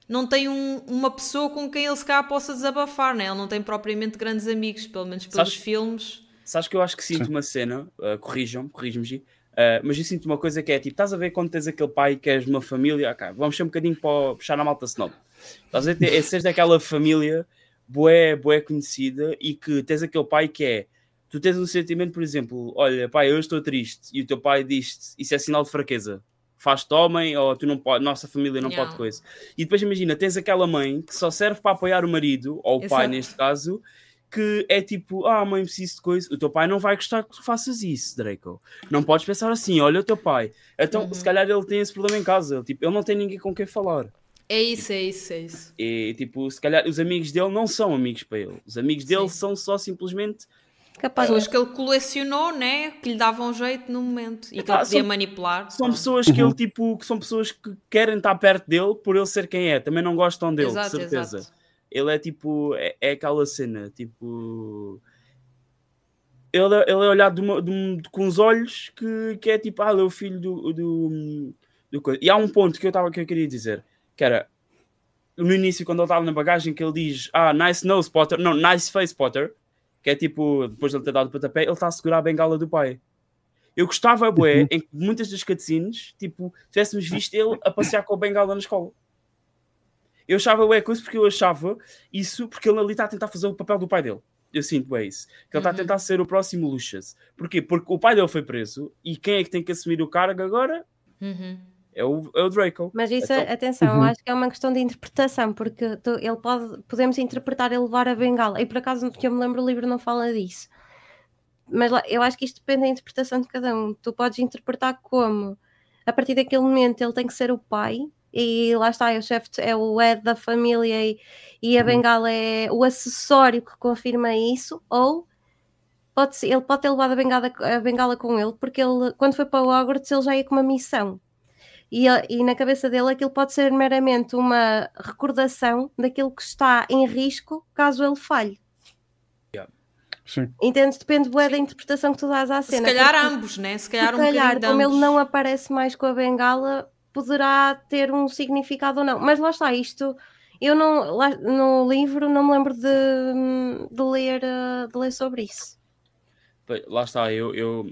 Não tem um, uma pessoa com quem ele se calhar possa desabafar, né? Ele não tem propriamente grandes amigos, pelo menos pelos sabes, filmes. Sabes que eu acho que sinto Sim. uma cena, uh, corrijam-me, corrijam-me, Uh, mas eu sinto uma coisa que é tipo, estás a ver quando tens aquele pai que és de uma família, okay, vamos ser um bocadinho para puxar na malta snob. Estás a ver, é seres daquela família boé, boé conhecida e que tens aquele pai que é, tu tens um sentimento, por exemplo, olha, pai, eu estou triste e o teu pai diz isso é sinal de fraqueza. Faz-te homem ou tu não pode, nossa família não yeah. pode coisa. E depois imagina, tens aquela mãe que só serve para apoiar o marido, ou o pai neste caso, que é tipo, ah, mãe, preciso de coisa. O teu pai não vai gostar que tu faças isso, Draco. Não podes pensar assim, olha o teu pai. Então, uhum. se calhar ele tem esse problema em casa. Ele, tipo, ele não tem ninguém com quem falar. É isso, é isso, é isso. E, tipo, se calhar os amigos dele não são amigos para ele. Os amigos dele Sim. são só simplesmente Capaz. Pessoas que ele colecionou, né? Que lhe davam jeito no momento e que ah, ele podia são, manipular. São pessoas que ele, tipo, que são pessoas que querem estar perto dele por ele ser quem é. Também não gostam dele, exato, de certeza. Exato ele é tipo, é, é aquela cena, tipo. Ele, ele é olhado de uma, de um, com os olhos que, que é tipo, ah, ele é o filho do, do, do coisa. E há um ponto que eu, tava, que eu queria dizer, que era no início, quando ele estava na bagagem, que ele diz, ah, nice nose Potter, não, nice face Potter, que é tipo, depois de ele ter dado o pontapé, ele está a segurar a bengala do pai. Eu gostava, bué, uhum. em que muitas das cutscenes, tipo, tivéssemos visto ele a passear com a bengala na escola. Eu achava é coisa porque eu achava isso porque ele ali está a tentar fazer o papel do pai dele. Eu sinto é isso. Que ele está uhum. a tentar ser o próximo Lucius. Porquê? Porque o pai dele foi preso e quem é que tem que assumir o cargo agora? Uhum. É o, é o Draco. Mas isso, então... atenção, uhum. eu acho que é uma questão de interpretação, porque tu, ele pode, podemos interpretar ele levar a bengala. E por acaso, que eu me lembro, o livro não fala disso. Mas lá, eu acho que isto depende da interpretação de cada um. Tu podes interpretar como, a partir daquele momento, ele tem que ser o pai, e lá está, o chefe é o head da família e, e a uhum. bengala é o acessório que confirma isso, ou pode ser, ele pode ter levado a bengala, a bengala com ele, porque ele, quando foi para o Hogwarts, ele já ia com uma missão. E, e na cabeça dele aquilo pode ser meramente uma recordação daquilo que está em risco caso ele falhe. Sim. Entendes? Depende bué da interpretação que tu dás à cena. Se calhar porque, ambos, né? Se calhar, se um calhar bocadinho de como ambos. ele não aparece mais com a bengala, poderá ter um significado ou não. Mas lá está, isto eu não lá, no livro não me lembro de, de, ler, eh, de ler sobre isso. Lá está, eu, eu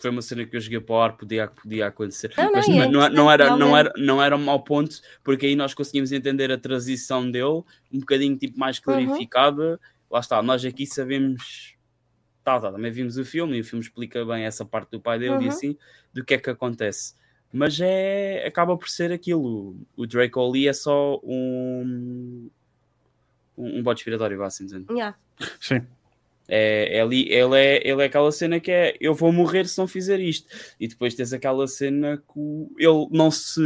foi uma cena que eu joguei para o ar, podia, podia acontecer. Não, não, mas e é não, não, era, não, era, não era um mau ponto, porque aí nós conseguimos entender a transição dele um bocadinho tipo, mais Uhum. clarificada. Lá está, nós aqui sabemos. Tá, tá, também vimos o filme e o filme explica bem essa parte do pai dele e Uhum. assim, do que é que acontece. Mas é, acaba por ser aquilo. O Draco Lee é só um. Um, um bode expiratório, vá assim dizendo. Yeah. Sim. É, é ali, ele, é, ele é aquela cena que é eu vou morrer se não fizer isto. E depois tens aquela cena que o- ele não se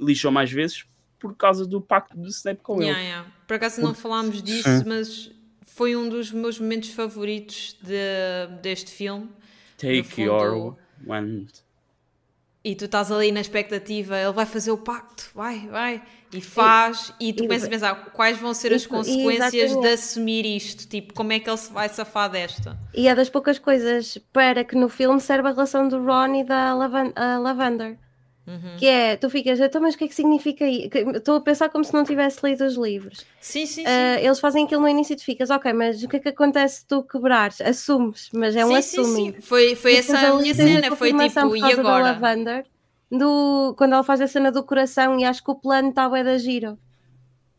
lixou mais vezes por causa do pacto do Snape com Yeah, ele. yeah. Por acaso não falámos disso, Sim. mas foi um dos meus momentos favoritos de- deste filme. Take fundo- your one. E tu estás ali na expectativa, ele vai fazer o pacto, vai, vai, e faz, e, tu e- começas a pensar quais vão ser as e- consequências de assumir isto, tipo, como é que ele se vai safar desta? E é das poucas coisas para que no filme serve a relação do Ron e da Lavan a Lavender. Uhum. Que é, tu ficas, então, mas o que é que significa isso? Estou a pensar como se não tivesse lido os livros. Sim, sim, sim. Ah, eles fazem aquilo no início e tu ficas, ok, mas o que é que acontece se tu quebrares? Assumes, mas é um sim, sim, assuming. sim. Foi, foi essa a minha cena, foi tipo, e agora? Lavender, do, quando ela faz a cena do coração e acho que o plano está bué da giro.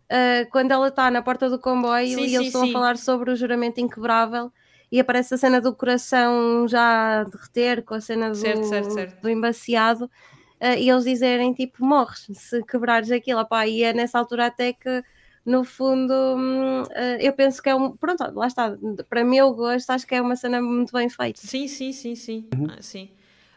Ah, quando ela está na porta do comboio Sim, e sim, eles estão sim. a falar sobre o juramento inquebrável e aparece a cena do coração já a derreter com a cena do, Certo, certo, certo. do embaciado ah, e eles dizerem tipo morres se quebrares aquilo opá, e é nessa altura até que no fundo hum, ah, eu penso que é um pronto, lá está, para meu gosto acho que é uma cena muito bem feita Sim, sim, sim, sim. Ah, sim.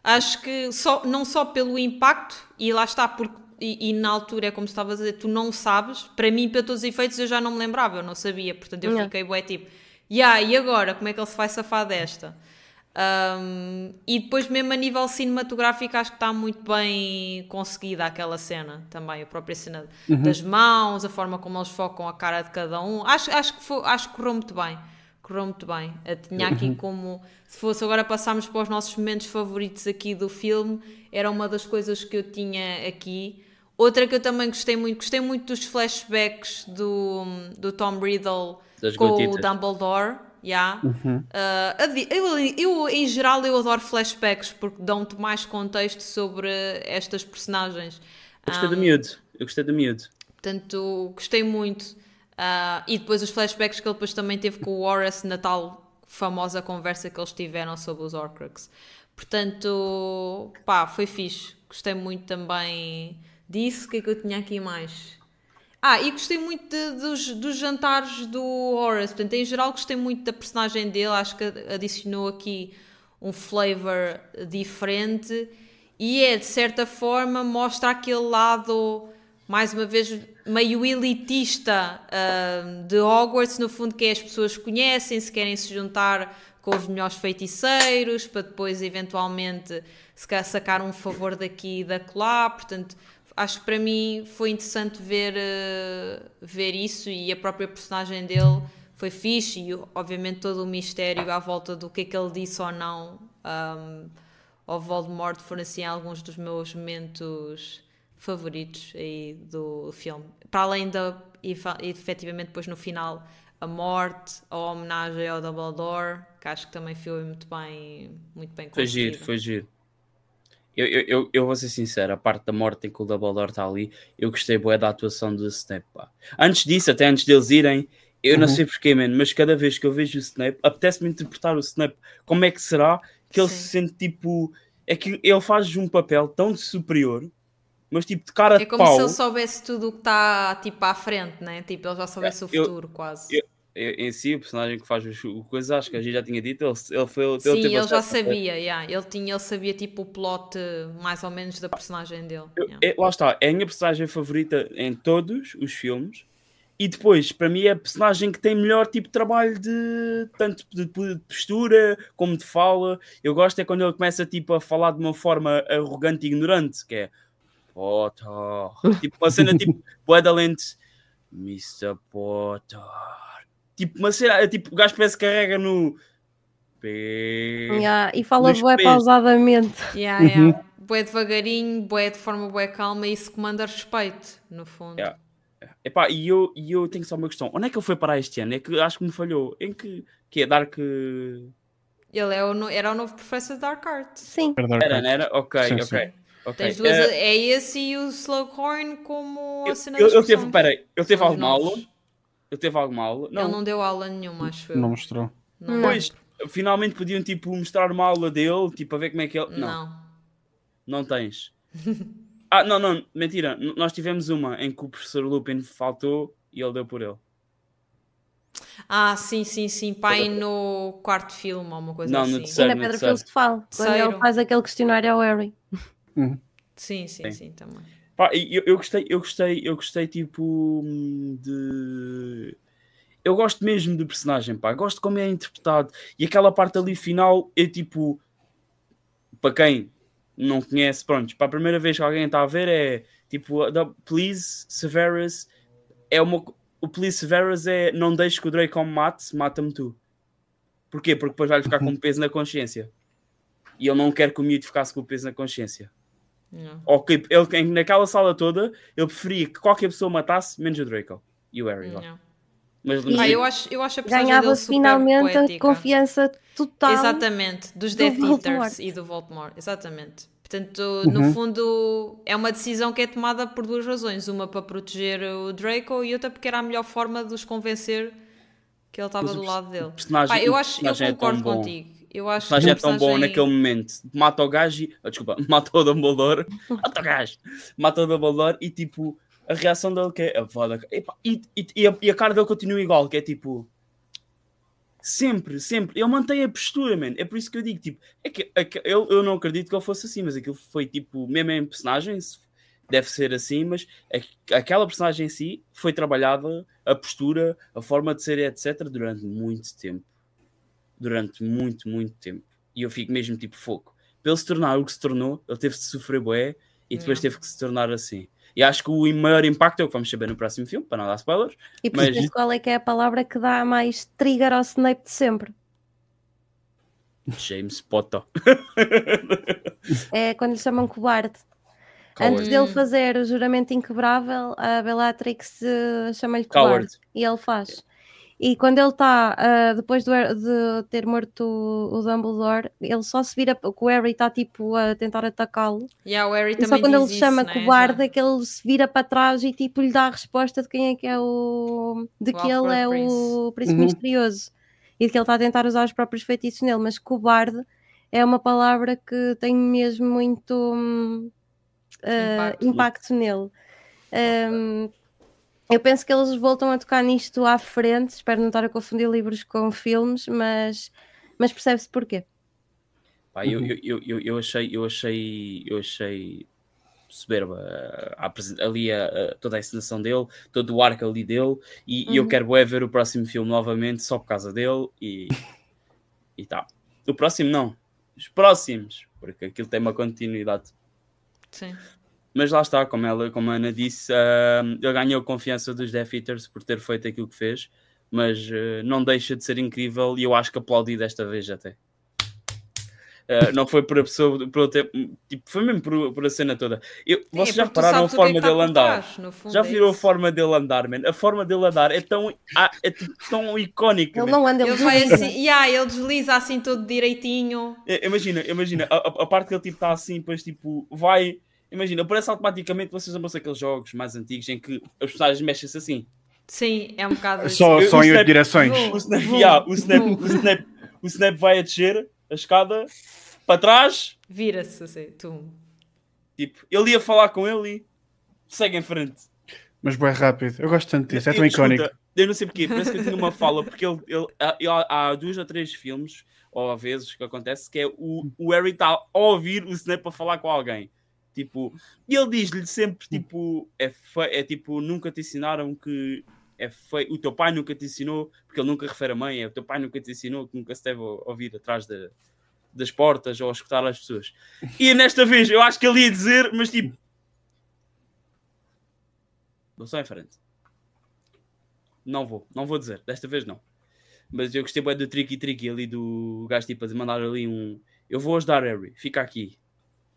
Acho que só, não só pelo impacto, e lá está, porque, e, e na altura é como estavas a dizer, tu não sabes, para mim, para todos os efeitos, eu já não me lembrava, eu não sabia, portanto eu Não. fiquei bué tipo, yeah, e agora, como é que ele se vai safar desta? Um, e depois mesmo a nível cinematográfico acho que está muito bem conseguida aquela cena também, a própria cena das mãos, a forma como eles focam a cara de cada um, acho, acho, que, foi, acho que correu muito bem correu muito bem. Eu tinha aqui como se fosse agora passarmos para os nossos momentos favoritos aqui do filme, era uma das coisas que eu tinha aqui. Outra que eu também gostei muito, gostei muito dos flashbacks do, do Tom Riddle Das com gotitas. o Dumbledore. Yeah. Ah, adi- eu, eu, em geral, eu adoro flashbacks porque dão-te mais contexto sobre estas personagens. Eu gostei Ah, do miúdo. Eu gostei do miúdo. Portanto, gostei muito. Ah, e depois os flashbacks que ele depois também teve com o Horace na tal famosa conversa que eles tiveram sobre os Horcrux. Portanto, pá, foi fixe. Gostei muito também disso. O que é que eu tinha aqui mais? Ah, e gostei muito de- dos, dos jantares do Horace. Portanto, em geral, gostei muito da personagem dele. Acho que adicionou aqui um flavor diferente. E é, de certa forma, mostra aquele lado, mais uma vez, meio elitista ah, de Hogwarts. No fundo, que é as pessoas conhecem, se querem se juntar com os melhores feiticeiros, para depois, eventualmente, se sacar um favor daqui e da lá. Portanto, acho que para mim foi interessante ver, eh, ver isso e a própria personagem dele foi fixe e obviamente todo o mistério à volta do que é que ele disse ou não ahm, ao Voldemort foram assim alguns dos meus momentos favoritos aí do filme. Para além da efa- efetivamente depois no final a morte, a homenagem ao Dumbledore, que acho que também foi muito bem, muito bem Foi giro, foi giro. Eu, eu, eu, eu vou ser sincero, a parte da morte em que o Dumbledore está ali, eu gostei bué da atuação do Snape. pá. Antes disso, até antes deles irem, eu não Uhum. sei porquê, mano, mas cada vez que eu vejo o Snape, apetece-me interpretar o Snape. Como é que será que ele Sim. se sente tipo. É que ele faz um papel tão de superior, mas tipo de cara É de como pau. se ele soubesse tudo o que está tipo à frente, né? Tipo, ele já soubesse o Eu- futuro, quase. eu- em si, o personagem que faz o, coisa, acho que a gente já tinha dito, ele, ele foi ele Sim, ele já sabia, yeah. ele, tinha, ele sabia tipo o plot eh, mais ou menos da personagem dele. Eu- yeah. é- lá está, é a minha personagem favorita em todos os filmes. E depois, para mim, é a personagem que tem melhor tipo de trabalho de tanto de, de postura como de fala. Eu gosto é quando ele começa tipo a falar de uma forma arrogante e ignorante, que é Potter. tipo uma cena tipo da lente Mr. Potter. Tipo uma cena, é tipo o gajo parece que carrega no Yeah, e fala bué pausadamente. Yeah, yeah. Uhum. Bué devagarinho, bué de forma bué calma e isso comanda respeito, no fundo. Yeah. Epá, e eu, e eu tenho só uma questão. Onde é que ele foi parar este ano? É que acho que me falhou. Em que, que é Dark... Ele é o, era o novo professor Dark Art. Sim. Era, não era? Ok, sim, ok. Sim. Okay. Tens duas, uh, é esse e o Slughorn como a cena eu, eu teve, peraí, ele teve alguma aula? Ele teve alguma aula? Não. Ele não deu aula nenhuma, acho eu. Não mostrou. Não pois, finalmente podiam tipo mostrar uma aula dele, tipo a ver como é que ele. Não. Não, não tens. ah, não, não, mentira. Nós tivemos uma em que o professor Lupin faltou e ele deu por ele. Ah, sim, sim, sim. Pai no quarto filme ou uma coisa não, assim. No terceiro, na Pedra Filosofal, quando ele faz aquele questionário ao Harry. Uhum. Sim, sim, sim, sim, também. Pá, eu, eu gostei, eu gostei, eu gostei tipo de. Eu gosto mesmo do personagem, pá. Gosto como é interpretado. E aquela parte ali final é tipo. Para quem não conhece, pronto, para a primeira vez que alguém está a ver é tipo, Please Severus é uma. O Please Severus é não deixe que o Draco me mate, mata-me tu. Porquê? Porque depois vai ficar com peso na consciência. E eu não quero que o miúdo ficasse com o peso na consciência. Não. Ok, ele, naquela sala toda, ele preferia que qualquer pessoa matasse, menos o Draco e o Harry. Lá. Mas, ah, eu acho, eu acho a Ganhava finalmente poética. a confiança total. Exatamente, dos do Death Eaters e do Voldemort. Exatamente. Portanto, uhum. no fundo, é uma decisão que é tomada por duas razões. Uma para proteger o Draco e outra porque era a melhor forma de os convencer que ele estava do lado dele. Pá, eu acho, eu é concordo é contigo. Eu acho o personagem que é tão bom naquele momento. Mata o gajo e... Oh, desculpa, mata o Dumbledore. mata o gajo. Mata o Dumbledore e tipo, a reação dele que é... Foda. E, e, e, a, e a cara dele continua igual, que é tipo... Sempre, sempre. Ele mantém a postura, man. É por isso que eu digo, tipo... É que, é que eu, eu não acredito que ele fosse assim, mas aquilo foi tipo... Mesmo em personagens, deve ser assim, mas aquela personagem em si foi trabalhada, a postura, a forma de ser, etc., durante muito tempo durante muito, muito tempo. E eu fico mesmo tipo foco. Para ele se tornar o que se tornou, ele teve de sofrer bué e depois teve que se tornar assim. E acho que o maior impacto é o que vamos saber no próximo filme, para não dar spoilers. E mas... qual é que é a palavra que dá mais trigger ao Snape de sempre? James Potter. é quando lhe chamam cobarde. Antes dele fazer o juramento inquebrável, a Bellatrix uh, chama-lhe cobarde. E ele faz. E quando ele está, uh, depois de, de, ter morto o, Dumbledore, ele só se vira, que o Harry está tipo a tentar atacá-lo. Yeah, o Harry e só quando ele se chama né, cobarde é que ele se vira para trás e tipo lhe dá a resposta de quem é que é o. de o que ele é Prince. o príncipe uhum. misterioso e de que ele está a tentar usar os próprios feitiços nele. Mas cobarde é uma palavra que tem mesmo muito uh, impacto. impacto nele. Um, eu penso que eles voltam a tocar nisto à frente, espero não estar a confundir livros com filmes, mas, mas percebe-se porquê. Pá, eu, eu, eu, eu, achei, eu achei, eu achei soberba a, ali a, a, toda a encenação dele, todo o arco ali dele, e, uhum. e eu quero é ver o próximo filme novamente só por causa dele e, e tá. O próximo não, os próximos, porque aquilo tem uma continuidade. Sim. Mas lá está, como, ela, como a Ana disse, uh, ele ganhou confiança dos Death Eaters por ter feito aquilo que fez, mas uh, não deixa de ser incrível e eu acho que aplaudi desta vez até. Uh, não foi por a pessoa, por ter, tipo, foi mesmo por, por a cena toda. Eu, é, vocês já repararam a é forma dele andar? já é virou é a forma dele andar, man. A forma dele andar é tão, ah, é tipo, tão icónica. Ele man. não anda, ele, ele vai assim, yeah, ele desliza assim todo direitinho. É, imagina, imagina, a, a, parte que ele tipo está assim, depois tipo, vai Imagina, parece automaticamente vocês lembram-se aqueles jogos mais antigos em que os personagens mexem-se assim. Sim, é um bocado Só, assim. só em oito direções. O snap, yeah, o, snap, o, snap, o snap vai a descer a escada para trás. Vira-se assim, tu. Tipo, ele ia falar com ele e segue em frente. Mas bem rápido. Eu gosto tanto disso, é tão icónico. Eu não sei porquê, parece que eu tinha uma fala, porque ele, ele, ele, há duas ou três filmes, ou às vezes, que acontece, que é o, o Harry está a ouvir o Snap a falar com alguém. Tipo, e ele diz-lhe sempre, tipo, é, é tipo, nunca te ensinaram que é feio, o teu pai nunca te ensinou, porque ele nunca refere a mãe, é o teu pai nunca te ensinou que nunca se deve ouvir atrás de, das portas ou escutar as pessoas. E nesta vez eu acho que ele ia dizer, mas tipo, vou só em frente. Não vou, não vou dizer, desta vez não. Mas eu gostei bem do tricky tricky ali do gajo tipo a mandar ali um. Eu vou ajudar Harry, fica aqui.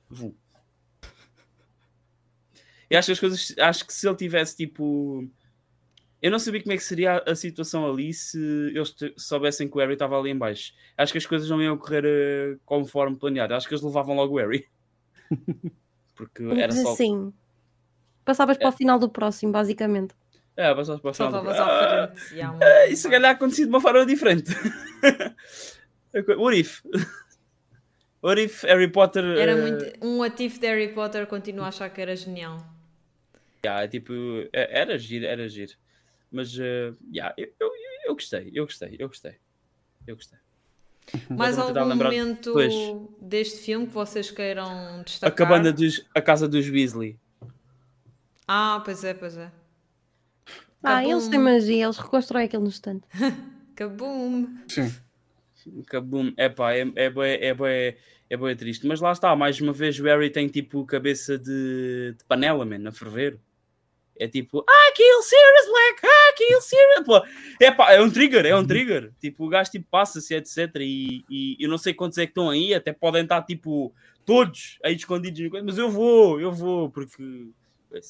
Vou. Eu acho que as coisas. Acho que se ele tivesse tipo. Eu não sabia como é que seria a situação ali se eles soubessem que o Harry estava ali em baixo. Acho que as coisas não iam correr uh, conforme planeado. Acho que eles levavam logo o Harry. Porque era só. Sim. Passavas é. para o final do próximo, basicamente. É, passavas para o final do próximo. Ah, ah, isso se calhar acontecido de uma forma diferente. What if? What if Harry Potter. Era uh... muito. Um if de Harry Potter continua a achar que era genial. Yeah, tipo, é, era giro, era giro. Mas, uh, yeah, eu, eu, eu gostei, eu gostei, eu gostei. Eu gostei. Mais algum momento depois. deste filme que vocês queiram destacar? A cabana dos, a casa dos Weasley. Ah, pois é, pois é. Ah, eles têm magia, eles reconstroem aquilo no instante. Kabum! Sim. Kabum, epá, é, é, é, é, é, é bem triste. Mas lá está, mais uma vez o Harry tem tipo cabeça de, de panela, man, a ferver. É tipo, ah, kill Sirius Black, ah, kill Sirius. Pô, é, pá, é um trigger, é um trigger. Tipo, o gajo tipo, passa-se, etc. E, e eu não sei quantos é que estão aí, até podem estar tipo todos aí escondidos, mas eu vou, eu vou, porque.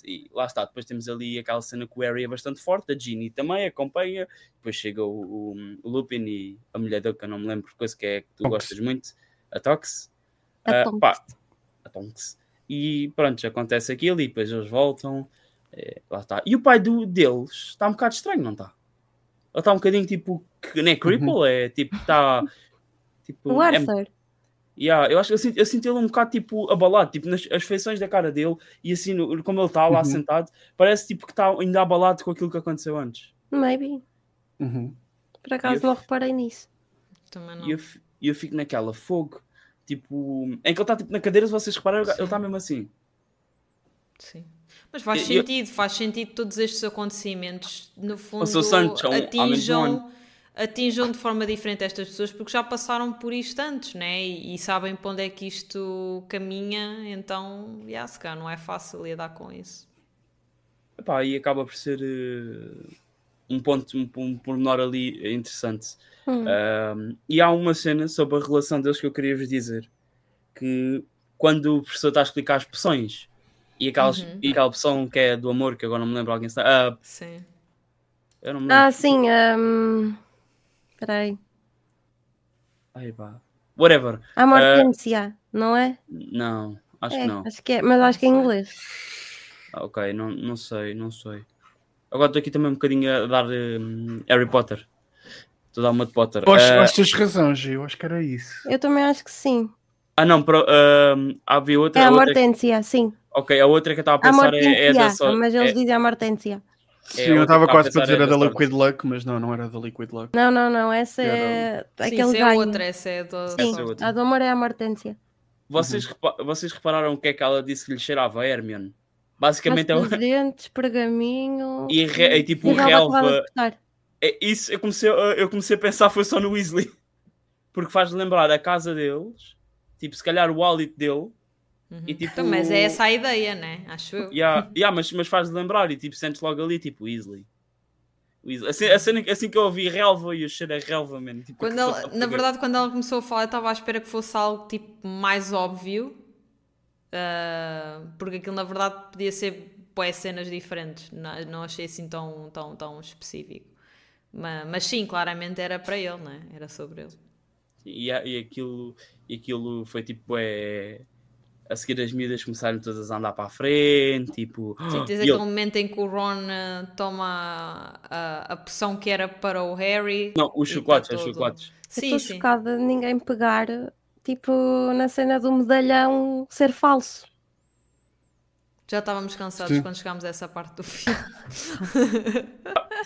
E lá está, depois temos ali aquela cena que o Harry é bastante forte, a Ginny também acompanha, depois chega o, o, o Lupin e a mulher dele, que eu não me lembro, coisa que é que tu Tonks. gostas muito, a Tox. A uh, pá, a Tonks. E pronto, acontece aquilo e depois eles voltam. É, lá está. E o pai do, deles está um bocado estranho, não está? Ele está um bocadinho tipo, que nem é cripple, uhum. é tipo, está. Tipo, o Arthur. É, yeah, eu acho que eu sinto, eu sinto ele um bocado tipo abalado, tipo, nas as feições da cara dele e assim, no, como ele está lá uhum. sentado, parece tipo que está ainda abalado com aquilo que aconteceu antes. Maybe. Uhum. Por acaso não reparei nisso. Também não. E eu, eu fico naquela fogo, tipo, em que ele está tipo, na cadeira, se vocês repararam, Sim. ele está mesmo assim. Sim. Mas faz eu, sentido, faz sentido todos estes acontecimentos, no fundo, Santos, atinjam, atinjam de forma diferente estas pessoas porque já passaram por isto antes, né? E, e sabem para onde é que isto caminha, então, yeah, se calhar não é fácil lidar com isso. Epá, e acaba por ser uh, um ponto, um, um pormenor ali interessante. Hum. Uh, e há uma cena sobre a relação deles que eu queria vos dizer: que quando o professor está a explicar as poções e, aquelas, uhum. e aquela opção que é do amor, que agora não me lembro alguém está. Uh, sim. Eu não me Ah, sim. Um... Peraí. Ai, pá. Whatever. A Mortência, uh, não é? Não, acho é, que não. Acho que é, mas acho que é em inglês. Ah, ok, não, não sei, não sei. Agora estou aqui também um bocadinho a dar um, Harry Potter. Estou a dar uma de Potter. Acho, uh, acho que tens razão, G, eu acho que era isso. Eu também acho que sim. Ah, não, pro, uh, havia outra. É a Mortência, que... sim. Ok, a outra que eu estava a pensar a é, é da só. Mas eles é... dizem a Mortência. Sim, é eu estava quase para dizer a da Liquid Luck, mas não, não era da Liquid Luck. Não, não, não, essa é Sim, aquele é outra, essa é do... Sim, é a do amor é a Mortência. Vocês, uhum. repa vocês repararam o que é que ela disse que lhe cheirava a Hermione? Basicamente é o... dentes, pergaminho... E, re... e tipo, e relva... É, isso, eu comecei, eu comecei a pensar foi só no Weasley. Porque faz lembrar a casa deles, tipo, se calhar o hálito dele, Uhum. E, tipo, então, mas é essa a ideia, né? Acho eu. Yeah, yeah, mas, mas faz lembrar e tipo, sentes logo ali, tipo, Weasley. Assim, assim, assim que eu ouvi relva e o cheiro é relva, mano. Tipo, quando ela, na verdade, quando ela começou a falar, eu estava à espera que fosse algo tipo mais óbvio, uh, porque aquilo na verdade podia ser boas cenas diferentes. Não, não achei assim tão, tão, tão específico. Mas, mas sim, claramente era para ele, né? Era sobre ele. E, e, aquilo, e aquilo foi tipo, é a seguir as miúdas começaram todas a andar para a frente, tipo... Sim, tens aquele ele... momento em que o Ron uh, toma a, a, poção que era para o Harry... Não, os chocolates, tá os chocolates. Sim, Estou chocada de ninguém pegar, tipo, na cena do medalhão ser falso. Já estávamos cansados Sim. quando chegámos a essa parte do filme.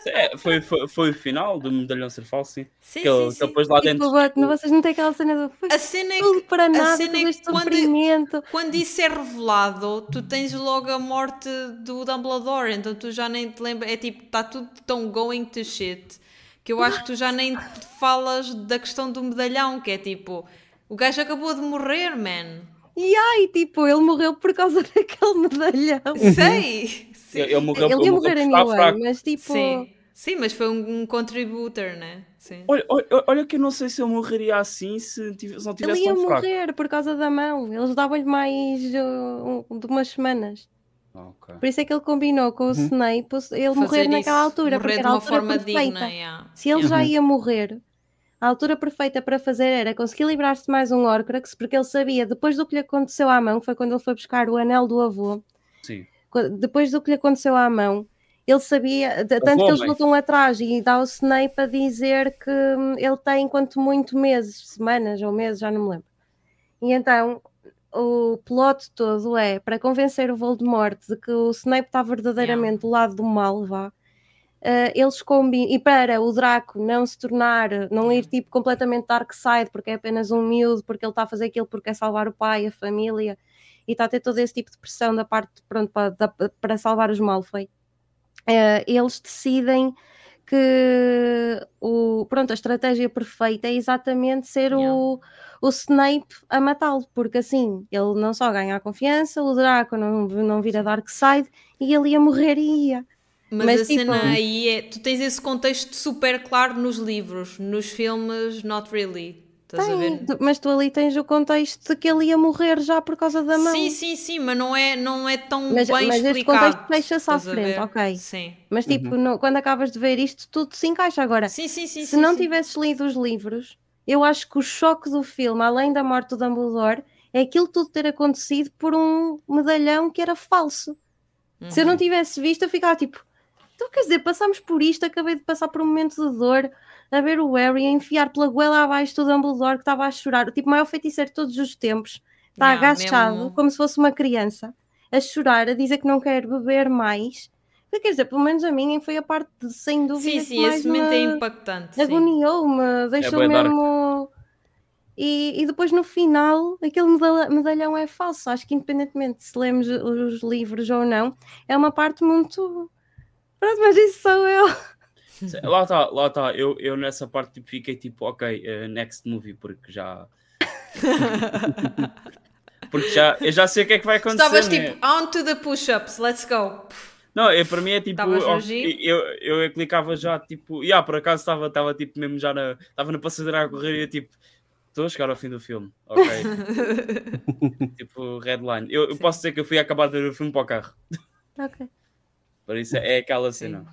é, foi, foi, foi, o final do medalhão ser falso, sim. Sim, que ele, sim, sim. depois lá tipo, dentro. Tipo... Vocês não têm aquela cena do. A cena é que, para nada, a cena é que quando, quando isso é revelado, tu tens logo a morte do Dumbledore, então tu já nem te lembras. É tipo, está tudo tão going to shit que eu acho que tu já nem falas da questão do medalhão, que é tipo, o gajo acabou de morrer, man. E ai, tipo, ele morreu por causa daquele medalhão. Sei! Sim. Ele, morreu ele ia morrer anyway, mas tipo. Sim. Sim, mas foi um, um contributor, né? Olha, olha, olha, que eu não sei se eu morreria assim se, se não tivesse Ele ia morrer fraco. por causa da mão. Eles davam-lhe mais uh, um, de umas semanas. Okay. Por isso é que ele combinou com o Uhum. Snape ele Fazer morrer isso, naquela altura, morrer porque de era a uma altura forma perfeita. digna. yeah. Se ele já Uhum. ia morrer, a altura perfeita para fazer era conseguir livrar-se de mais um Horcrux, porque ele sabia, depois do que lhe aconteceu à mão, foi quando ele foi buscar o anel do avô, Sim. depois do que lhe aconteceu à mão, ele sabia, tanto que eles homem. lutam atrás e dá o Snape a dizer que hum, ele tem quanto muito meses, semanas ou meses, já não me lembro. E então o plot todo é para convencer o Voldemort de que o Snape está verdadeiramente do lado do mal, vá. Eh, eles combinam, e para o Draco não se tornar, não ir tipo completamente dark side, porque é apenas um miúdo, porque ele está a fazer aquilo porque quer salvar o pai, a família, e está a ter todo esse tipo de pressão da parte, pronto, para, da- para salvar os Malfoy. Eh, eles decidem que o, pronto, a estratégia perfeita é exatamente ser o, o Snape a matá-lo, porque assim ele não só ganha a confiança, o Draco não, não vira Darkseid e ele ia morrer e ia. Mas, Mas, a cena tipo- aí é. Tu tens esse contexto super claro nos livros, nos filmes, not really. Estás a Tem, ver? tu- mas tu ali tens o contexto de que ele ia morrer já por causa da mão. Sim, sim, sim, mas não é, não é tão Mas- bem mas este explicado. contexto fecha-se à estás a frente, ver? ok. Sim. Mas tipo, no- quando acabas de ver isto, tudo se encaixa agora. Sim, sim, sim. se sim, não sim. tivesses lido os livros, eu acho que o choque do filme, além da morte do Dumbledore, é aquilo tudo ter acontecido por um medalhão que era falso. Se eu não Uhum. tivesse visto, eu ficava tipo, então quer dizer, passámos por isto, acabei de passar por um momento de dor, a ver o Harry a enfiar pela goela abaixo do Dumbledore que estava a chorar, o tipo maior feiticeiro de todos os tempos, está agachado, mesmo- como se fosse uma criança, a chorar, a dizer que não quer beber mais. Quer dizer, pelo menos a minha foi a parte, de, sem dúvida, Sim, que sim, mais esse momento é impactante. agoniou-me, deixou dark. mesmo. E, e depois no final, aquele medalhão é falso. Acho que, independentemente de se lemos os livros ou não, é uma parte muito. Pronto, mas isso sou eu. Lá está, lá está. Eu, eu nessa parte tipo, fiquei tipo, ok, eh, next movie, porque já. porque já, eu já sei o que é que vai acontecer. Estavas né? tipo, on to the push-ups, let's go. Não, é, para mim é tipo. Ó, eu, eu, eu clicava já tipo. Yeah, por acaso estava estava, tipo mesmo já na. Estava na passadeira a correr e eu, tipo. Estou a chegar ao fim do filme, ok? tipo, redline. Eu, eu posso dizer que eu fui acabar de ver o filme para o carro. Ok. Por isso é, aquela cena.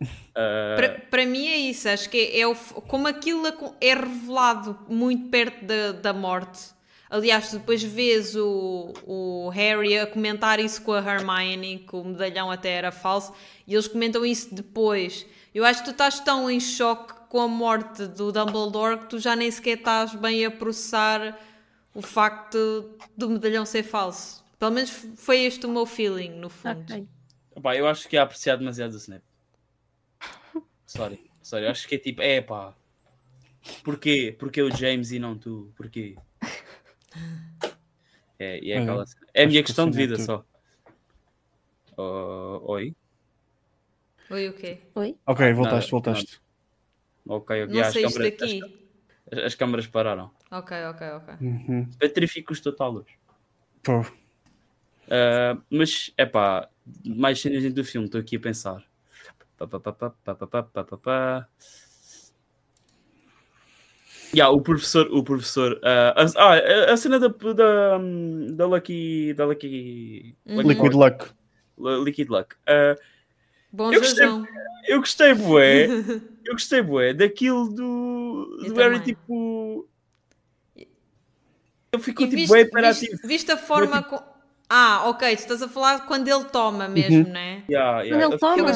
Ah, Para, mim é isso, acho que é, é o como aquilo é revelado muito perto da, da morte. Aliás, depois vês o, o Harry a comentar isso com a Hermione, que o medalhão até era falso, e eles comentam isso depois. Eu acho que tu estás tão em choque com a morte do Dumbledore que tu já nem sequer estás bem a processar o facto do medalhão ser falso. Pelo menos foi este o meu feeling, no fundo. Ok. Pá, eu acho que ia apreciar demasiado o Snap. Sorry, sorry. Eu acho que é tipo, é pá. Porquê? Porquê o James e não tu? Porquê? É, e é, aquela... é a minha questão de vida só. Oh, oi? Oi, o quê? Oi? Ok, voltaste, voltaste. Ok, ok. Não as, saíste câmaras, daqui? as, as câmaras pararam. Ok, ok, ok. Uhum. Petrifico os totalos. Pô, Uh, mas, é pá, mais cenas dentro do filme, estou aqui a pensar. Yeah, o professor, o professor, uh, a, ah, a cena da, da, da Lucky, da Lucky, uhum. Liquid Luck, Liquid Luck. Uh, Bom eu gostei, eu gostei, bué, eu gostei, bué, daquilo do, do Harry tipo, eu fico e tipo, viste, bué, viste, viste a forma, tipo, ah, ok, tu estás a falar quando ele toma mesmo, né? Yeah, Quando yeah. ele Eu- toma. Eu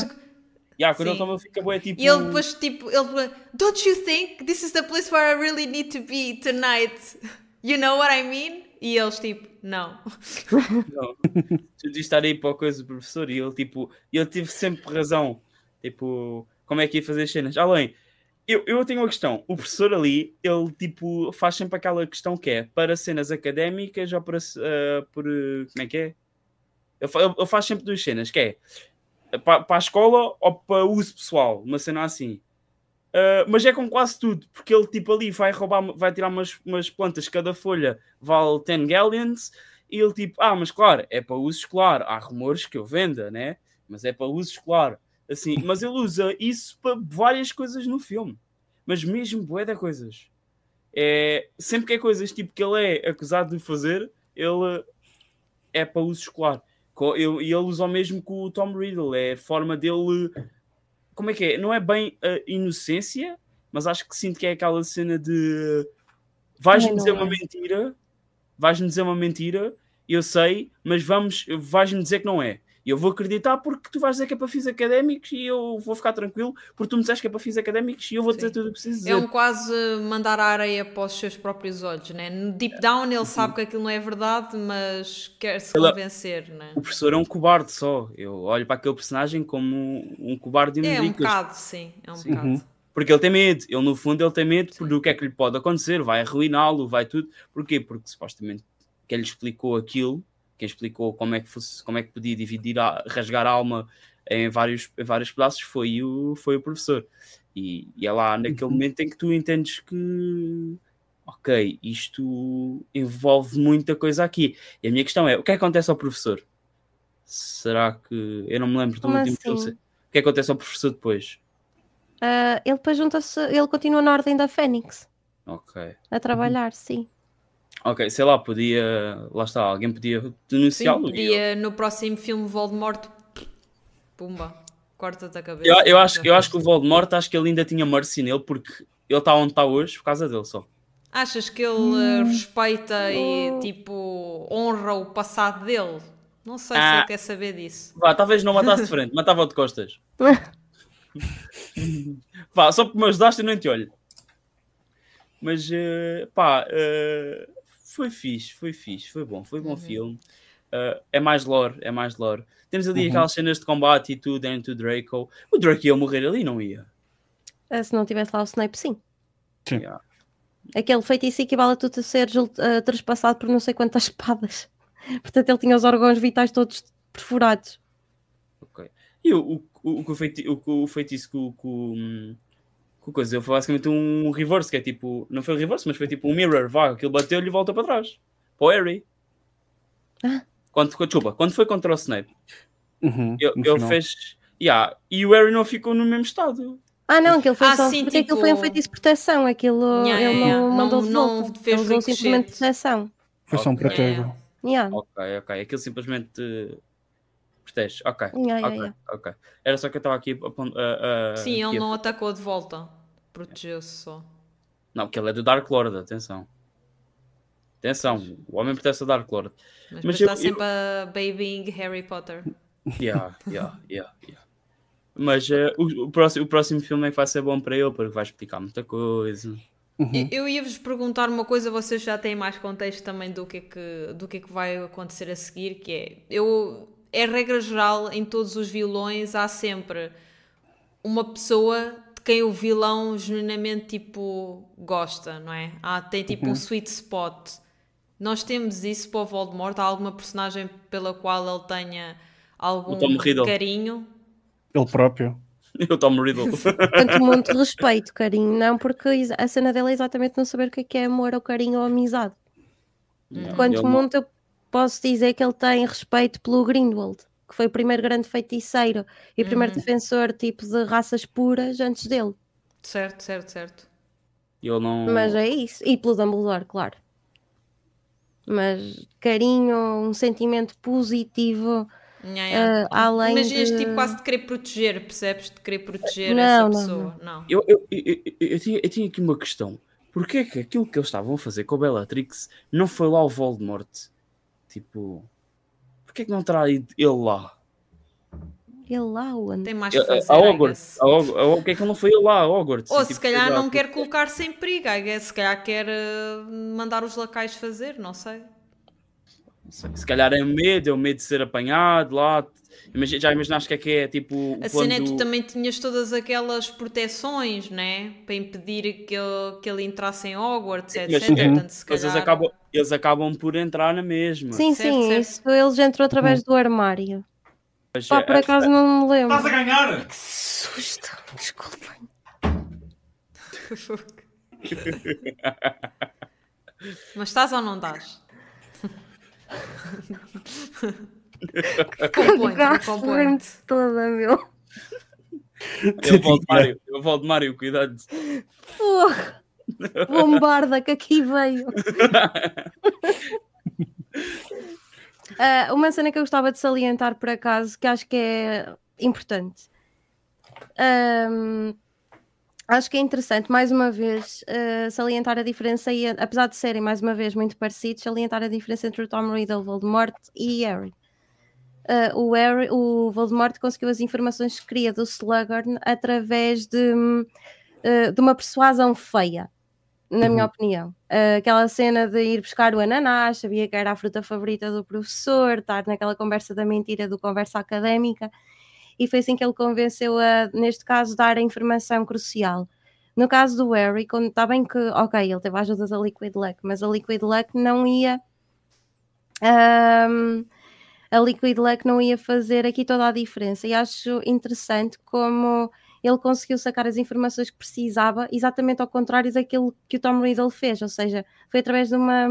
yeah, quando ele Sim. toma, fica bué, tipo... E ele depois, tipo, ele fala, Don't you think this is the place where I really need to be tonight? You know what I mean? E eles, tipo, não. Não. Tu dizes estar aí para a coisa do professor e ele, tipo, ele teve sempre razão. Tipo, como é que ia fazer as cenas? Além, eu, eu tenho uma questão. O professor ali, ele, tipo, faz sempre aquela questão que é para cenas académicas ou para, eh, por, eh, como é que é? Ele, ele faz sempre duas cenas, que é para, para a escola ou para uso pessoal, uma cena assim. Uh, mas é com quase tudo, porque ele tipo ali vai roubar, vai tirar umas, umas plantas, cada folha vale 10 galleons, e ele tipo, ah, mas claro, é para uso escolar, há rumores que eu venda, né? Mas é para uso escolar, assim, mas ele usa isso para várias coisas no filme. mas mesmo bué de coisas. É, sempre que é coisas tipo que ele é acusado de fazer, ele é para uso escolar. E ele usa o mesmo com o Tom Riddle, é a forma dele. Como é que é? Não é bem a inocência, mas acho que sinto que é aquela cena de vais-me dizer é. uma mentira, vais-me dizer uma mentira, eu sei, mas vamos, vais-me dizer que não é. E eu vou acreditar porque tu vais dizer que é para fins académicos e eu vou ficar tranquilo porque tu me dizes que é para fins académicos e eu vou Sim. dizer tudo o que preciso dizer. É um quase mandar a areia para os seus próprios olhos, né? No deep down ele sabe que aquilo não é verdade, mas quer se convencer, né? O professor é um cobarde só. Eu olho para aquele personagem como um cobarde e É um bocado, sim. É um sim. bocado. Uhum. Porque ele tem medo, ele no fundo ele tem medo do que é que lhe pode acontecer, vai arruiná-lo, vai tudo. Porquê? Porque supostamente quem lhe explicou aquilo quem explicou como é que, fosse, como é que podia dividir, a, rasgar a alma em vários, em vários pedaços foi o, foi o professor. E, e é lá naquele uhum. momento em que tu entendes que, ok, isto envolve muita coisa aqui. E a minha questão é: o que, é que acontece ao professor? Será que. Eu não me lembro do último assim? O que, é que acontece ao professor depois? Uh, ele depois junta-se, ele continua na ordem da Fênix. Ok. A trabalhar, sim. Ok, sei lá, podia. Lá está, alguém podia denunciá-lo. Podia no próximo filme Voldemort. Pumba, corta-te a cabeça. Eu, eu, acho, eu acho que o Voldemort, acho que ele ainda tinha mercy nele, porque ele está onde está hoje por causa dele só. Achas que ele hum. respeita e hum. tipo honra o passado dele? Não sei ah. se ele quer saber disso. Vá, talvez não matasse de frente, matava de costas. Vá, só porque me ajudaste eu não te olho. Mas uh, pá, uh, foi fixe, foi fixe, foi bom, foi bom uhum. filme. Uh, é mais lore, é mais lore. Temos ali uhum. aquelas cenas de combate e tudo dentro do Draco. O Draco ia morrer ali, não ia? É, se não tivesse lá o Snape, sim. Sim. Yeah. Aquele feitiço equivale a tudo a ser uh, trespassado por não sei quantas espadas. Portanto, ele tinha os órgãos vitais todos perfurados. Ok. E o, o, o, o, feiti o, o feitiço que o, hum, com coisa. Foi basicamente um reverse, que é tipo. Não foi um reverse, mas foi tipo um mirror, vá, aquilo bateu-lhe e volta para trás. Para o Harry. Ah. Quando, desculpa, quando foi contra o Snape, uhum, ele, ele fez. Yeah, e o Harry não ficou no mesmo estado. Ah, não, aquilo foi ah, só sim, porque tipo... aquilo foi um feitiço de proteção. Aquilo yeah, ele yeah, não mandou não, não fez ele usou simplesmente proteção. Foi só um protetor. Yeah. Ok, ok. Aquilo simplesmente protege. Ok. Yeah, okay, yeah. ok. Era só que eu estava aqui a. Uh, Sim, ele não atacou de volta. Protegeu-se só. Não, porque ele é do Dark Lord, atenção. Atenção, o homem pertence ao Dark Lord. Mas, Mas está eu, sempre eu... a babying Harry Potter. Yeah, yeah, yeah, yeah. Mas uh, o, o, próximo, o próximo filme é que vai ser bom para ele, porque vai explicar muita coisa. Uhum. Eu ia-vos perguntar uma coisa, vocês já têm mais contexto também do que, é que, do que é que vai acontecer a seguir, que é, eu é regra geral em todos os vilões há sempre uma pessoa quem o vilão genuinamente tipo gosta, não é? Há, tem tipo uhum. um sweet spot. Nós temos isso para o Voldemort? Há alguma personagem pela qual ele tenha algum carinho? Ele próprio. Eu tomo Riddle. Tanto muito respeito, carinho, não, porque a cena dele é exatamente não saber o que é, que é amor ou carinho ou amizade. Não, Quanto muito eu posso dizer que ele tem respeito pelo Grindelwald, que foi o primeiro grande feiticeiro e o primeiro uhum. defensor tipo de raças puras antes dele. Certo, certo, certo. Eu não... Mas é isso. E pelo Dumbledore, claro. Mas carinho, um sentimento positivo. Yeah, Uh, além Imaginas de... tipo quase de querer proteger, percebes? De querer proteger não, essa não, pessoa. Não. não. Eu, eu, eu, eu, tinha, eu tinha aqui uma questão. Porquê que aquilo que eles estavam a fazer com o Bellatrix não foi lá o Voldemort? Tipo, porquê que não terá ido ele lá? Ele lá, onde? Tem mais que fazer. A Hogwarts. A Hogwarts. que é que ele não foi ele lá a Hogwarts? Ou tipo, se calhar não quer colocar-se em perigo. Se calhar quer uh, mandar os lacais fazer, não sei. Se calhar é medo, é o medo de ser apanhado lá, já imaginaste que é que é tipo. A quando... cena é tu também tinhas todas aquelas proteções, né? Para impedir que ele, que ele entrasse em Hogwarts, etc. Mas, Portanto, se calhar... eles, acabam, eles acabam por entrar na mesma. Sim, certo, sim, certo. isso eles entram através uhum. do armário. Mas, Pá, por acaso não me lembro. Estás a ganhar? Que susto, desculpem. Mas estás ou não estás? Compõe, compõe. toda, meu. Eu volto Mário, eu volto Mário, cuidado. Porra! Bombarda que aqui veio. uh, uma cena que eu gostava de salientar por acaso, que acho que é importante. Um, acho que é interessante, mais uma vez, uh, salientar a diferença, e apesar de serem, mais uma vez, muito parecidos, salientar a diferença entre o Tom Riddle, Voldemort e Harry. Uh, o, Harry o Voldemort conseguiu as informações que queria do Slughorn através de, uh, de uma persuasão feia, na uhum. minha opinião. Uh, aquela cena de ir buscar o ananás, sabia que era a fruta favorita do professor, estar naquela conversa da mentira do conversa académica, e foi assim que ele convenceu a, neste caso, dar a informação crucial. No caso do Harry, quando está bem que, ok, ele teve a ajuda da Liquid Luck, mas a Liquid Luck não ia. Um, a Liquid Luck não ia fazer aqui toda a diferença. E acho interessante como ele conseguiu sacar as informações que precisava, exatamente ao contrário daquilo que o Tom Riddle fez, ou seja, foi através de uma,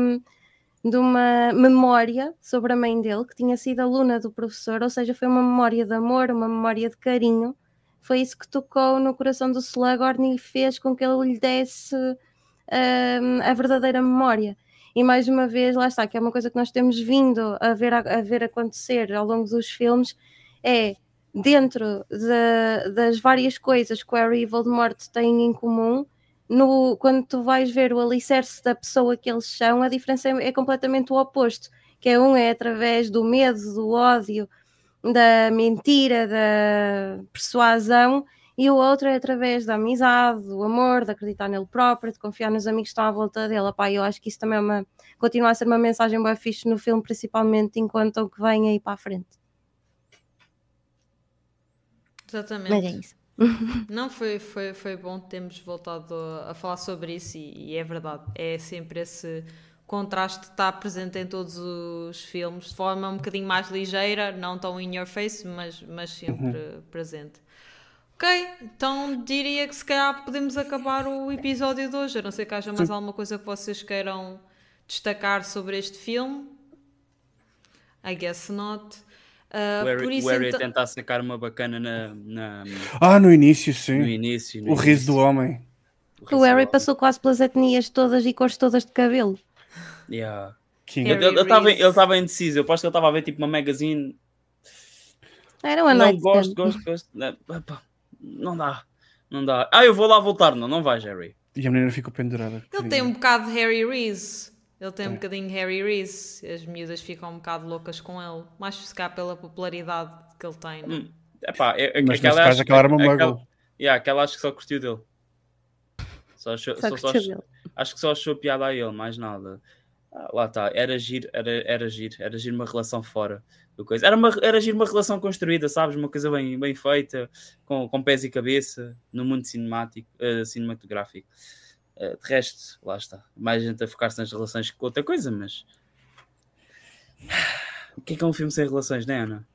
de uma memória sobre a mãe dele, que tinha sido aluna do professor, ou seja, foi uma memória de amor, uma memória de carinho. Foi isso que tocou no coração do Slughorn e fez com que ele lhe desse uh, a verdadeira memória. E mais uma vez, lá está, que é uma coisa que nós temos vindo a ver, a, ver acontecer ao longo dos filmes, é dentro de, das várias coisas que Harry e Voldemort têm em comum, no, quando tu vais ver o alicerce da pessoa que eles são, a diferença é, é completamente o oposto, que é um é através do medo, do ódio, da mentira, da persuasão, e o outro é através da amizade, do amor, de acreditar nele próprio, de confiar nos amigos que estão à volta dele. Epá, eu acho que isso também é uma, continua a ser uma mensagem bem fixe no filme, principalmente enquanto o que vem aí para a frente. Exatamente. Mas é isso. Não, foi, foi, foi bom termos voltado a, a falar sobre isso e, e, é verdade. É sempre esse contraste que está presente em todos os filmes, de forma um bocadinho mais ligeira, não tão in your face, mas, mas sempre uhum. presente. Ok, então diria que se calhar podemos acabar o episódio de hoje. A não ser que haja mais Sim. alguma coisa que vocês queiram destacar sobre este filme. I guess not. Uh, o Harry, isso, o Harry então... tentar sacar uma bacana na, na, Ah, no início, sim. No início. No o início. riso do homem. O, o Harry passou quase pelas etnias todas e cores todas de cabelo. Yeah. Ele estava indeciso. Eu aposto que ele estava a ver tipo uma magazine. Era uma Não, gosto, gosto, gosto. Não dá. Não dá. Ah, eu vou lá voltar. Não, não vai, Harry. E a menina ficou pendurada. Ele tem um bocado de Harry Reese. Ele tem é. um bocadinho Harry Reese. As miúdas ficam um bocado loucas com ele. Mais se cá pela popularidade que ele tem. Não? Hum. Epá, é, é, Mas aquela, acho, aquela era uma muggle. Aquela, yeah, aquela acho que só curtiu dele. Só achou, só, só, achou, acho que só achou piada a ele, mais nada. Ah, lá está, era giro, era, era giro, era giro uma relação fora do coisa. Era, uma, era giro uma relação construída, sabes? Uma coisa bem, bem feita, com, com pés e cabeça, no mundo cinemático, uh, cinematográfico. Uh, de resto, lá está. Mais gente a focar-se nas relações que outra coisa, mas. O que é que é um filme sem relações, não é, Ana?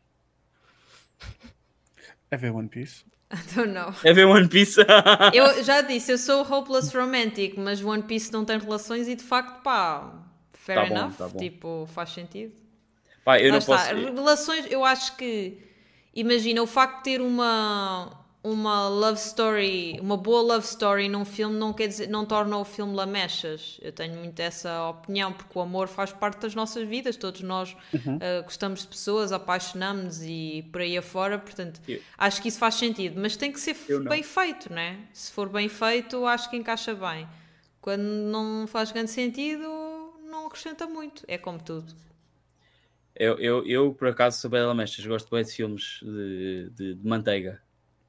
É ver One Piece. I don't know. É ver One Piece. eu já disse, eu sou hopeless romantic, mas One Piece não tem relações e de facto, pá, fair tá enough. Bom, tá tipo, faz sentido. Pá, eu não posso... Relações, eu acho que, imagina, o facto de ter uma, uma love story, uma boa love story num filme não quer dizer, não torna o filme lamechas. Eu tenho muito essa opinião, porque o amor faz parte das nossas vidas, todos nós uhum. uh, gostamos de pessoas, apaixonamos-nos e por aí afora, portanto, eu. acho que isso faz sentido, mas tem que ser bem feito, né? Se for bem feito, acho que encaixa bem. Quando não faz grande sentido, não acrescenta muito. É como tudo. Eu, eu, eu por acaso, sou bem lamechas, gosto bem de filmes de, de, de manteiga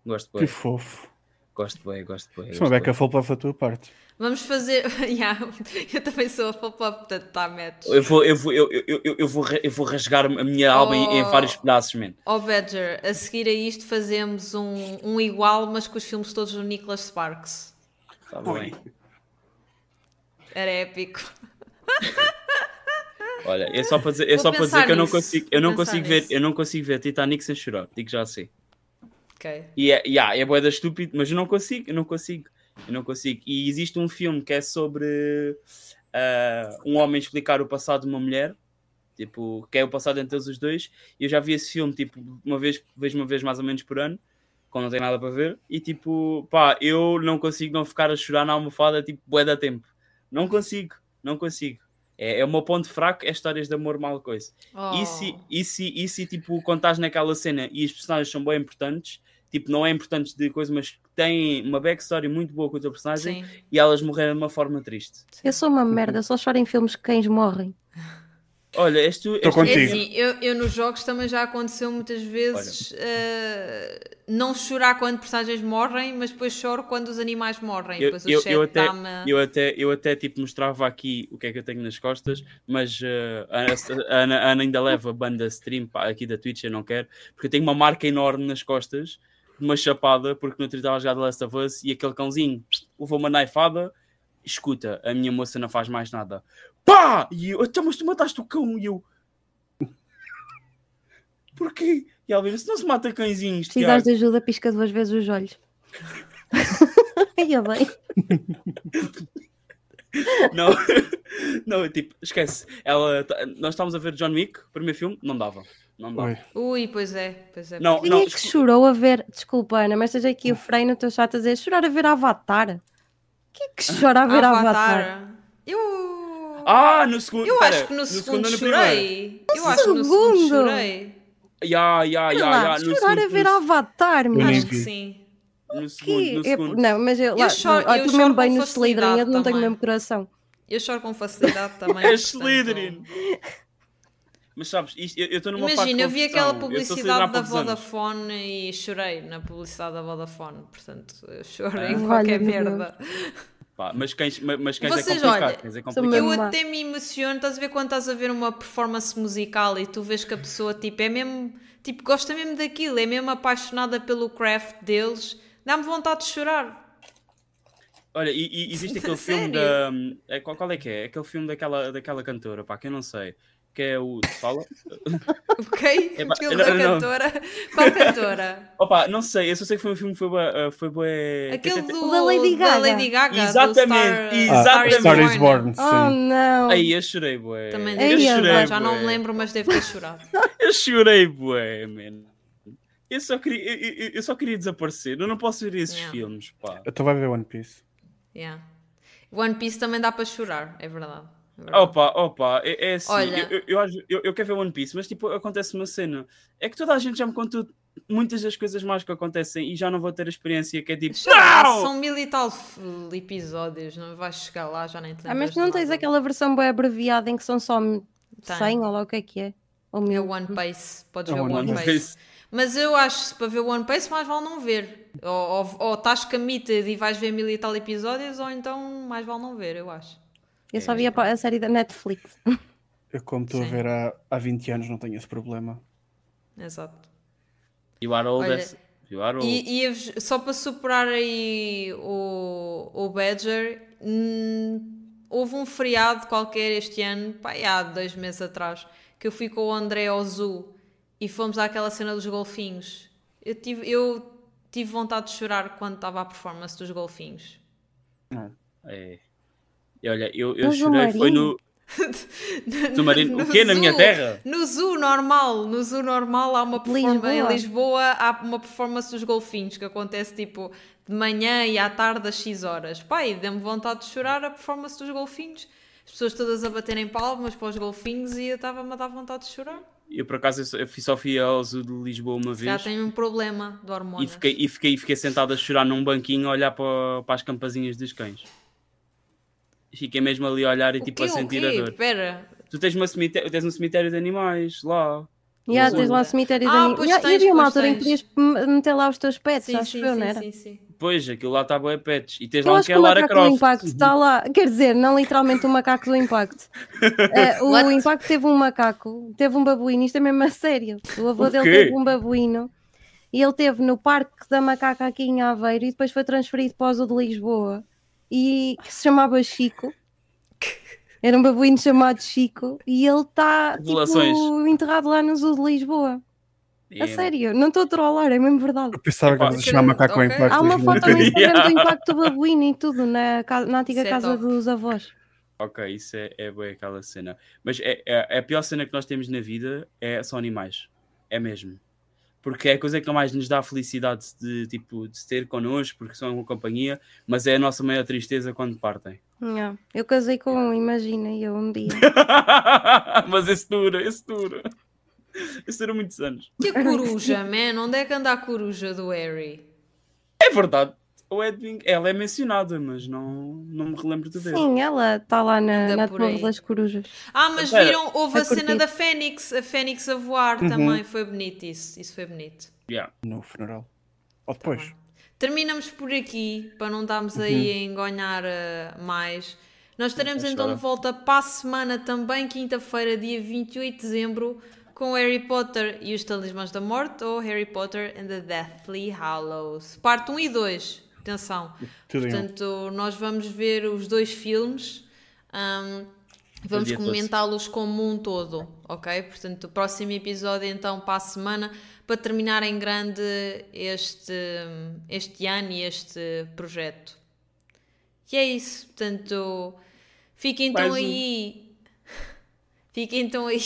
Gosto bem. Que fofo. Gosto bem, gosto bem. Se uma beca full para a tua parte. Vamos fazer. yeah, eu também sou a full portanto está match. Eu vou, eu, vou, eu, eu, eu, vou, eu vou rasgar a minha alma oh, em, vários pedaços, man. Oh, Badger, a seguir a isto fazemos um, um igual, mas com os filmes todos do Nicholas Sparks. Está bem. Era épico. Olha, é só para dizer, é só para dizer que eu não consigo, eu não consigo ver, eu não consigo ver Titanic sem chorar, digo já assim. Ok. E é, yeah, é boeda estúpido, mas eu não consigo, eu não consigo, eu não consigo. E existe um filme que é sobre uh, um homem explicar o passado de uma mulher, tipo, que é o passado entre os dois. E eu já vi esse filme, tipo, uma vez, vejo uma vez mais ou menos por ano. quando não tem nada para ver, e tipo, pá, eu não consigo não ficar a chorar na almofada, tipo, bué da tempo. Não consigo, não consigo. É, é o meu ponto fraco, é histórias de amor mal coisa. Oh. E se, e se, e se tipo, quando estás naquela cena e os personagens são bem importantes, tipo, não é importante de coisa, mas têm uma backstory muito boa com o teu personagem Sim. e elas morreram de uma forma triste. Eu sou uma merda, eu só choro em filmes que cães morrem. Olha, és tu. Tu- contigo. É assim, eu, eu nos jogos também já aconteceu muitas vezes eh, não chorar quando personagens morrem, mas depois choro quando os animais morrem. Eu, depois o eu, chat eu até, eu, até, eu até tipo mostrava aqui o que é que eu tenho nas costas, mas eh, a, Ana- a Ana, a Ana ainda leva a banda stream pá, aqui da Twitch, eu não quero, porque eu tenho uma marca enorme nas costas, uma chapada, porque no outro dia estava a jogar The Last of Us e aquele cãozinho levou uma naifada. Escuta, a minha moça não faz mais nada. Pá! E eu, então, mas tu mataste o cão e eu. Porquê? E ela disse: não se mata cãezinhos. Se precisares Tiago." de ajuda, pisca duas vezes os olhos. Ia bem. Não, não, tipo, esquece. Ela, tá- nós estávamos a ver John Wick, primeiro filme, não dava. Não dava. Ui, pois é, pois é. Não, Quem não, é que chorou a ver? Desculpa, Ana, mas esteja aqui o freio no teu chat a dizer chorar a ver Avatar. Quem é que chora a ver Avatar? Avatar. Eu. Ah, no segundo. eu acho que no, segundo chorei. Eu acho que no segundo chorei. Ya, ya, Olha ya, ya, no chorar a segundo- ver no- Avatar, Eu nem Acho que sim. No segundo, no é- segundo. não, mas eu, lá, choro- ó, eu tu choro mesmo bem no Slytherin, eu não tenho mesmo coração. Eu choro com facilidade também. É Slytherin. Mas sabes, isto- eu estou numa Imagina, eu vi confusão. aquela publicidade da anos. Vodafone e chorei na publicidade da Vodafone. Portanto, eu choro Ah. em qualquer merda. Pá, mas cães, mas- Vocês, é complicado. olha, é mesmo- Eu até me emociono, estás a ver quando estás a ver uma performance musical e tu vês que a pessoa tipo, é mesmo, tipo, gosta mesmo daquilo, é mesmo apaixonada pelo craft deles, dá-me vontade de chorar. Olha, e, e existe aquele filme da. é, qual, qual é que é? Aquele filme daquela, daquela cantora, pá, que eu não sei. Que é o. Fala? Ok? É não, da não. cantora. Qual cantora? Opa, não sei, eu só sei que foi um filme que foi bué. uh, Foi bué... Aquele do, da Lady da Gaga. Lady Gaga. do Exatamente, Star, Ah, exatamente. Star is Born, sim. Oh não! Aí eu chorei, bué. Também eu devo chorei, chorar, já não me lembro, mas devo ter chorado. Eu chorei, bué, man. Eu só queria, eu, eu- eu só queria desaparecer. Eu não posso ver esses Yeah. filmes, pá. Eu estou a ver One Piece. Yeah. One Piece também dá para chorar, é verdade. É. Opa, opa, é, é assim. Olha. Eu, eu, eu, acho- eu- eu quero ver One Piece, mas tipo, acontece uma cena. É que toda a gente já me contou muitas das coisas mais que acontecem e já não vou ter a experiência que é tipo. São mil e tal episódios, não vais chegar lá, já nem te Ah, mas não tens nada. aquela versão bem abreviada em que são só 100 Tem. ou lá o que é que é? Ou É mil? One Piece, podes É ver o One One One Piece. Piece. Mas eu acho que para ver o One Piece mais vale não ver. Ou, ou, ou estás committed e vais ver mil e tal episódios, ou então mais vale não ver, eu acho. Eu só vi a, pa- a série da Netflix. Eu, como estou a ver há, há 20 anos, não tenho esse problema. Exato. You are old. Olha, as- You are old. E, e só para superar aí o, o Badger, hum, houve um feriado qualquer este ano, pá, há dois meses atrás, que eu fui com o André ao zoo e fomos àquela cena dos golfinhos. Eu tive, eu tive vontade de chorar quando estava a performance dos golfinhos. É. E olha, eu, eu No chorei. Foi no. Submarino. O quê? Na minha zoo- terra? No zoo normal, no zoo normal há uma performance em Lisboa. Há uma performance dos golfinhos que acontece tipo de manhã e à tarde às X horas. Pai, deu-me vontade de chorar a performance dos golfinhos. As pessoas todas a baterem palmas para os golfinhos e eu estava-me a dar vontade de chorar. Eu por acaso eu só- fui- ao Zoo de Lisboa uma Já vez tenho um problema de e hormônios. fiquei, e, fiquei, e fiquei sentado a chorar num banquinho a olhar para, para as campazinhas dos cães. Fiquei mesmo ali a olhar e O tipo quê? a O sentir quê? a dor. Espera. Tu tens, uma cemitério, tens um cemitério de animais lá. E há, Sim. tens lá o cemitério Ah, de animais. pois E há- e tens, havia uma altura em que tens. podias meter lá os teus pets, Sim, acho sim, eu, não sim, era? sim, sim. Pois, aquilo lá está bem pets. E tens Eu lá um que é o Lara macaco do Croft. impacto está lá, quer dizer, não literalmente o macaco do impacto. Eh, o What? impacto teve um macaco, teve um babuíno, isto é mesmo a sério. O avô O dele teve um babuíno e ele teve no Parque da Macaca aqui em Aveiro e depois foi transferido para o Zoo de Lisboa e que se chamava Chico. Era um babuíno chamado Chico e ele está tipo, enterrado lá no Zoo de Lisboa. A É, sério, não estou a trollar, é mesmo verdade. Eu pensava que se chamar macaco ao ok. impacto. Há uma foto no Instagram Yeah. do impacto do babuíno e tudo na, na antiga é casa top. dos avós. Ok, isso é, é bem aquela cena. Mas é, é- a pior cena que nós temos na vida é, são animais. É mesmo. Porque é a coisa que mais nos dá a felicidade de, tipo, de ter connosco, porque são uma companhia, mas é a nossa maior tristeza quando partem. Não, eu casei com um, imagina, eu um dia. mas esse dura, esse dura. Esse dura muitos anos. E a coruja, man? Onde é que anda a coruja do Harry? É verdade. O Edwin, ela é mencionada, mas não, não me relembro de ver. Sim, ela está lá na, na Torre das Corujas. Ah, mas viram, houve a, a cena da Fênix, a Fênix a voar uhum. também, foi bonito isso, isso foi bonito. Yeah. No funeral. Ou depois. Tá Terminamos por aqui, para não estarmos uhum. aí a engonhar uh, mais. Nós estaremos então de volta para a semana também, quinta-feira, dia 28 de dezembro, com Harry Potter e os Talismãs da Morte ou Harry Potter and the Deathly Hallows. Parte 1 e 2. Atenção. Tudo Portanto, nós vamos ver os dois filmes. Um, vamos comentá-los como um todo, ok? Portanto, o próximo episódio então para a semana para terminar em grande este, este ano e este projeto. E é isso, portanto, fiquem então aí. Fiquem então aí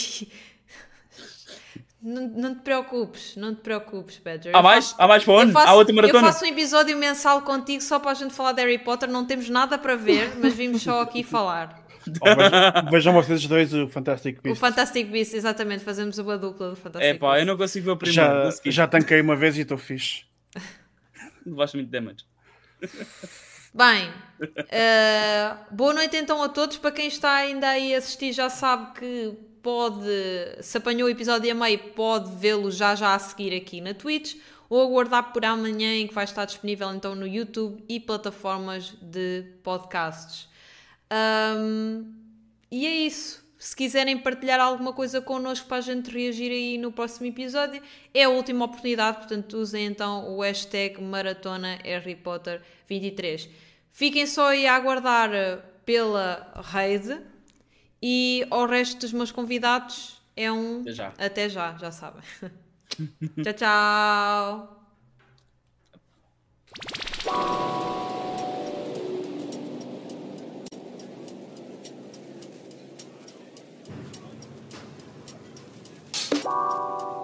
não, não, te preocupes, não te preocupes, Badger. Há mais? Há mais para onde? Há outra maratona? Eu faço um episódio mensal contigo só para a gente falar de Harry Potter. Não temos nada para ver, mas vimos só aqui falar. Oh, vejam vocês dois o Fantastic Beasts. O Fantastic Beasts, exatamente. Fazemos uma dupla do Fantastic É pá, eu não consigo ver o primeiro. Já, já tanquei uma vez e estou fixe. Levaste muito damage. Bem, uh, boa noite então a todos. Para quem está ainda aí a assistir, já sabe que pode, se apanhou o episódio a meio, pode vê-lo já já a seguir aqui na Twitch ou aguardar por amanhã em que vai estar disponível então no YouTube e plataformas de podcasts. Um, e é isso. Se quiserem partilhar alguma coisa connosco para a gente reagir aí no próximo episódio, é a última oportunidade, portanto usem então o hashtag Maratona Harry Potter 23. Fiquem só aí a aguardar pela rede e ao resto dos meus convidados é um. Até já. Até já, já sabem. tchau, tchau. Bye.